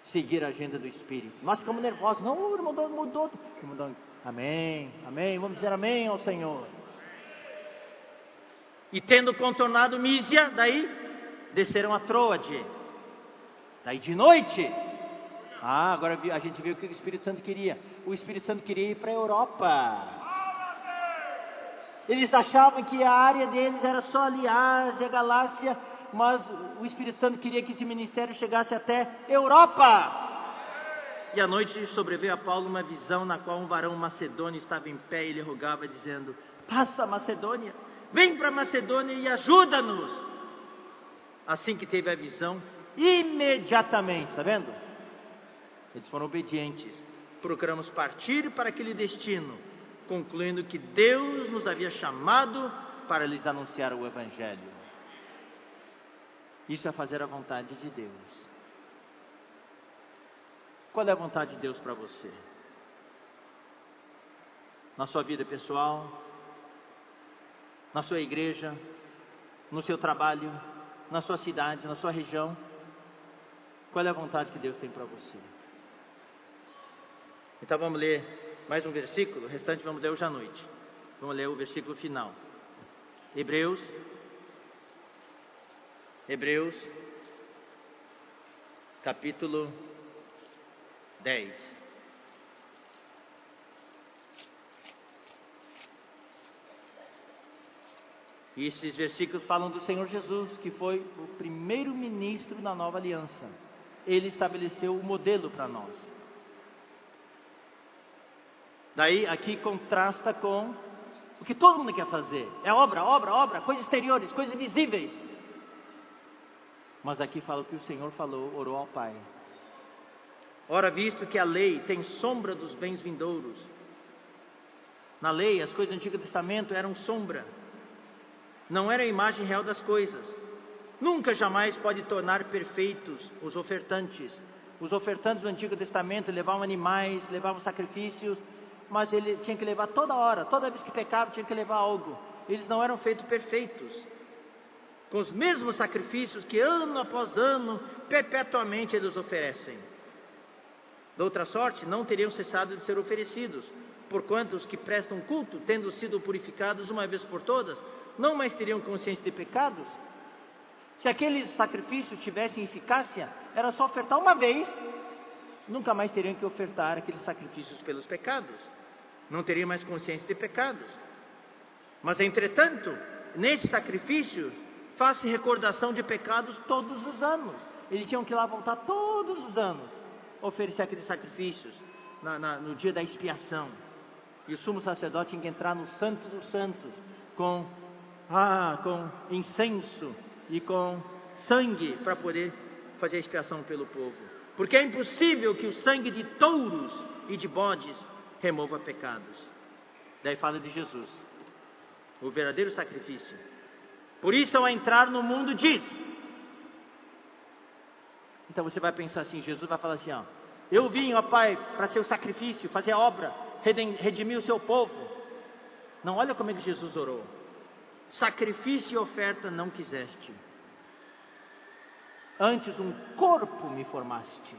Seguir a agenda do Espírito. Nós ficamos nervosos. Não, o irmão Dong mudou. O irmão Dong, amém, amém. Vamos dizer amém ao Senhor. E tendo contornado Mísia, daí desceram a Troade. Daí de noite. Ah, agora a gente viu o que o Espírito Santo queria. O Espírito Santo queria ir para a Europa. Eles achavam que a área deles era só ali, Ásia, Galácia, mas o Espírito Santo queria que esse ministério chegasse até Europa. E à noite sobreveio a Paulo uma visão na qual um varão macedônio estava em pé e lhe rogava, dizendo: Passa a Macedônia, vem para Macedônia e ajuda-nos. Assim que teve a visão, imediatamente, está vendo? Eles foram obedientes. Procuramos partir para aquele destino concluindo que Deus nos havia chamado para lhes anunciar o Evangelho. Isso é fazer a vontade de Deus. Qual é a vontade de Deus para você? Na sua vida pessoal, na sua igreja, no seu trabalho, na sua cidade, na sua região? Qual é a vontade que Deus tem para você? Então vamos ler mais um versículo, o restante vamos ler hoje à noite. Vamos ler o versículo final. Hebreus. Hebreus, capítulo 10. E esses versículos falam do Senhor Jesus, que foi o primeiro ministro da nova aliança. Ele estabeleceu o modelo para nós. Daí aqui contrasta com o que todo mundo quer fazer. É obra, obra, obra, coisas exteriores, coisas visíveis. Mas aqui fala o que o Senhor falou, orou ao Pai. Ora, visto que a lei tem sombra dos bens vindouros. Na lei, as coisas do Antigo Testamento eram sombra. Não era a imagem real das coisas. Nunca jamais pode tornar perfeitos os ofertantes. Os ofertantes do Antigo Testamento levavam animais, levavam sacrifícios, mas ele tinha que levar toda hora, toda vez que pecava, tinha que levar algo. Eles não eram feitos perfeitos, com os mesmos sacrifícios que ano após ano, perpetuamente eles oferecem. De outra sorte, não teriam cessado de ser oferecidos, porquanto os que prestam culto, tendo sido purificados uma vez por todas, não mais teriam consciência de pecados. Se aqueles sacrifícios tivessem eficácia, era só ofertar uma vez nunca mais teriam que ofertar aqueles sacrifícios pelos pecados, não teriam mais consciência de pecados. Mas, entretanto, nesse sacrifício, faz-se recordação de pecados todos os anos. Eles tinham que ir lá voltar todos os anos, oferecer aqueles sacrifícios na, na, no dia da expiação. E o sumo sacerdote tinha que entrar no Santo dos Santos com, ah, com incenso e com sangue para poder fazer a expiação pelo povo. Porque é impossível que o sangue de touros e de bodes remova pecados. Daí fala de Jesus, o verdadeiro sacrifício. Por isso, ao entrar no mundo, diz. Então você vai pensar assim: Jesus vai falar assim, ó. Eu vim, ó Pai, para ser o sacrifício, fazer a obra, redimir o seu povo. Não, olha como é que Jesus orou. Sacrifício e oferta não quiseste. Antes um corpo me formaste.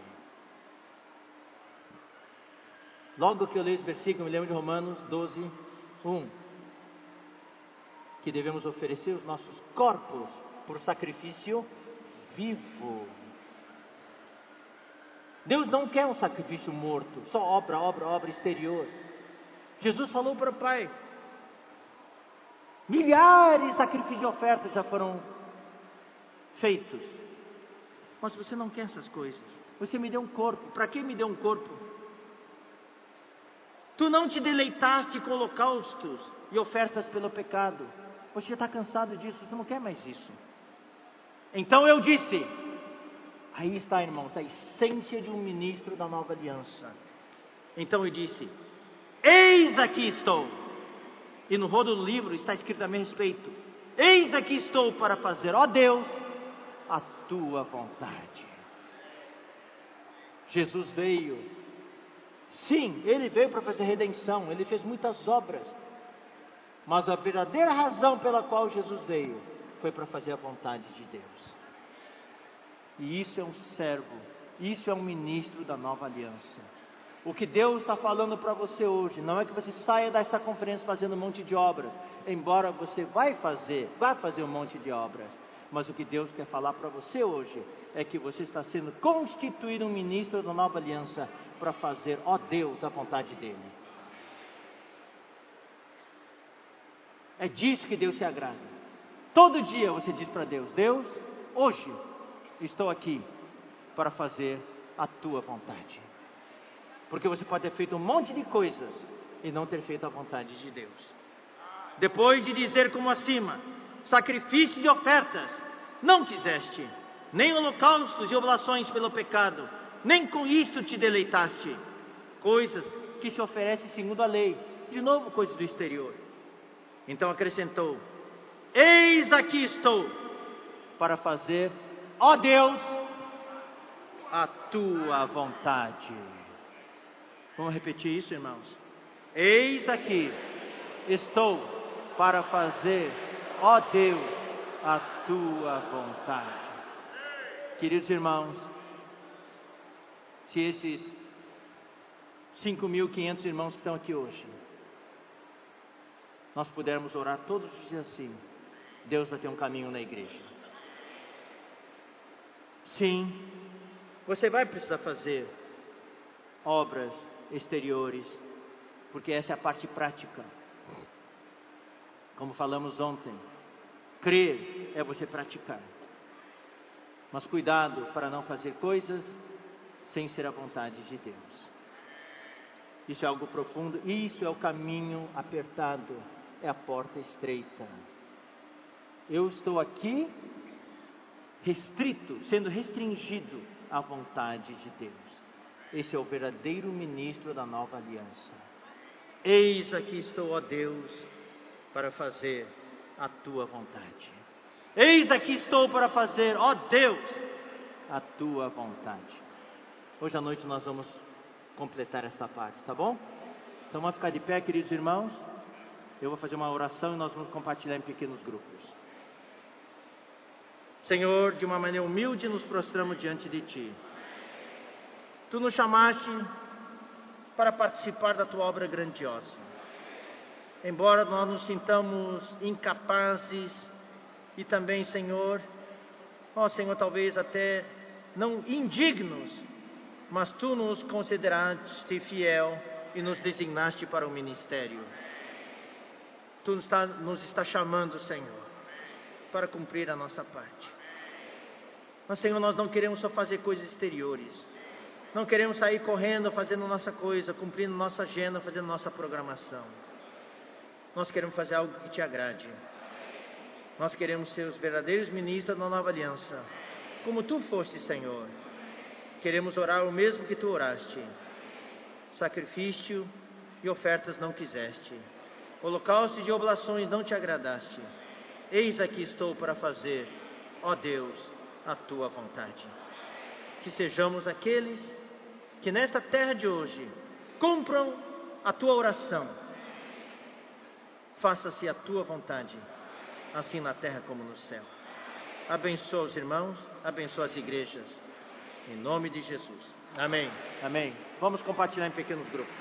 Logo que eu leio esse versículo, me lembro de Romanos 12, 1. Que devemos oferecer os nossos corpos por sacrifício vivo. Deus não quer um sacrifício morto, só obra, obra, obra exterior. Jesus falou para o Pai: milhares de sacrifícios e ofertas já foram feitos, mas você não quer essas coisas. Você me deu um corpo, para que me deu um corpo? Tu não te deleitaste com holocaustos e ofertas pelo pecado. Você está cansado disso, você não quer mais isso. Então eu disse: Aí está, irmãos, a essência de um ministro da nova aliança. Então eu disse: Eis aqui estou. E no rodo do livro está escrito a meu respeito: Eis aqui estou para fazer, ó Deus, a tua vontade. Jesus veio. Sim, ele veio para fazer redenção, ele fez muitas obras. Mas a verdadeira razão pela qual Jesus veio foi para fazer a vontade de Deus. E isso é um servo, isso é um ministro da nova aliança. O que Deus está falando para você hoje não é que você saia dessa conferência fazendo um monte de obras, embora você vai fazer, vai fazer um monte de obras. Mas o que Deus quer falar para você hoje é que você está sendo constituído um ministro da nova aliança para fazer, ó Deus, a vontade dele. É disso que Deus se agrada. Todo dia você diz para Deus: Deus, hoje estou aqui para fazer a tua vontade. Porque você pode ter feito um monte de coisas e não ter feito a vontade de Deus. Depois de dizer como acima, sacrifícios e ofertas, não quiseste, nem holocaustos e oblações pelo pecado, nem com isto te deleitaste. Coisas que se oferecem segundo a lei, de novo coisas do exterior. Então acrescentou: Eis aqui estou para fazer ó Deus, a tua vontade. Vamos repetir isso, irmãos? Eis aqui, estou para fazer, ó Deus, a tua vontade. Queridos irmãos, se esses 5.500 irmãos que estão aqui hoje, nós pudermos orar todos os dias assim, Deus vai ter um caminho na igreja. Sim, você vai precisar fazer obras exteriores, porque essa é a parte prática. Como falamos ontem, crer é você praticar. Mas cuidado para não fazer coisas sem ser a vontade de Deus. Isso é algo profundo, isso é o caminho apertado, é a porta estreita. Eu estou aqui restrito, sendo restringido à vontade de Deus. Esse é o verdadeiro ministro da nova aliança. Eis aqui estou, ó Deus, para fazer a tua vontade. Eis aqui estou para fazer, ó Deus, a tua vontade. Hoje à noite nós vamos completar esta parte, tá bom? Então vamos ficar de pé, queridos irmãos. Eu vou fazer uma oração e nós vamos compartilhar em pequenos grupos. Senhor, de uma maneira humilde nos prostramos diante de Ti. Tu nos chamaste para participar da Tua obra grandiosa. Embora nós nos sintamos incapazes e também, Senhor, ó Senhor, talvez até não indignos, mas tu nos consideraste fiel e nos designaste para o ministério. Tu nos está, nos está chamando, Senhor, para cumprir a nossa parte. Mas, Senhor, nós não queremos só fazer coisas exteriores. Não queremos sair correndo, fazendo nossa coisa, cumprindo nossa agenda, fazendo nossa programação. Nós queremos fazer algo que te agrade. Nós queremos ser os verdadeiros ministros da nova aliança, como tu foste, Senhor. Queremos orar o mesmo que tu oraste. Sacrifício e ofertas não quiseste. Holocausto de oblações não te agradaste. Eis aqui estou para fazer, ó Deus, a tua vontade. Que sejamos aqueles que nesta terra de hoje cumpram a tua oração. Faça-se a tua vontade, assim na terra como no céu. Abençoa os irmãos, abençoa as igrejas. Em nome de Jesus. Amém. Amém. Vamos compartilhar em pequenos grupos.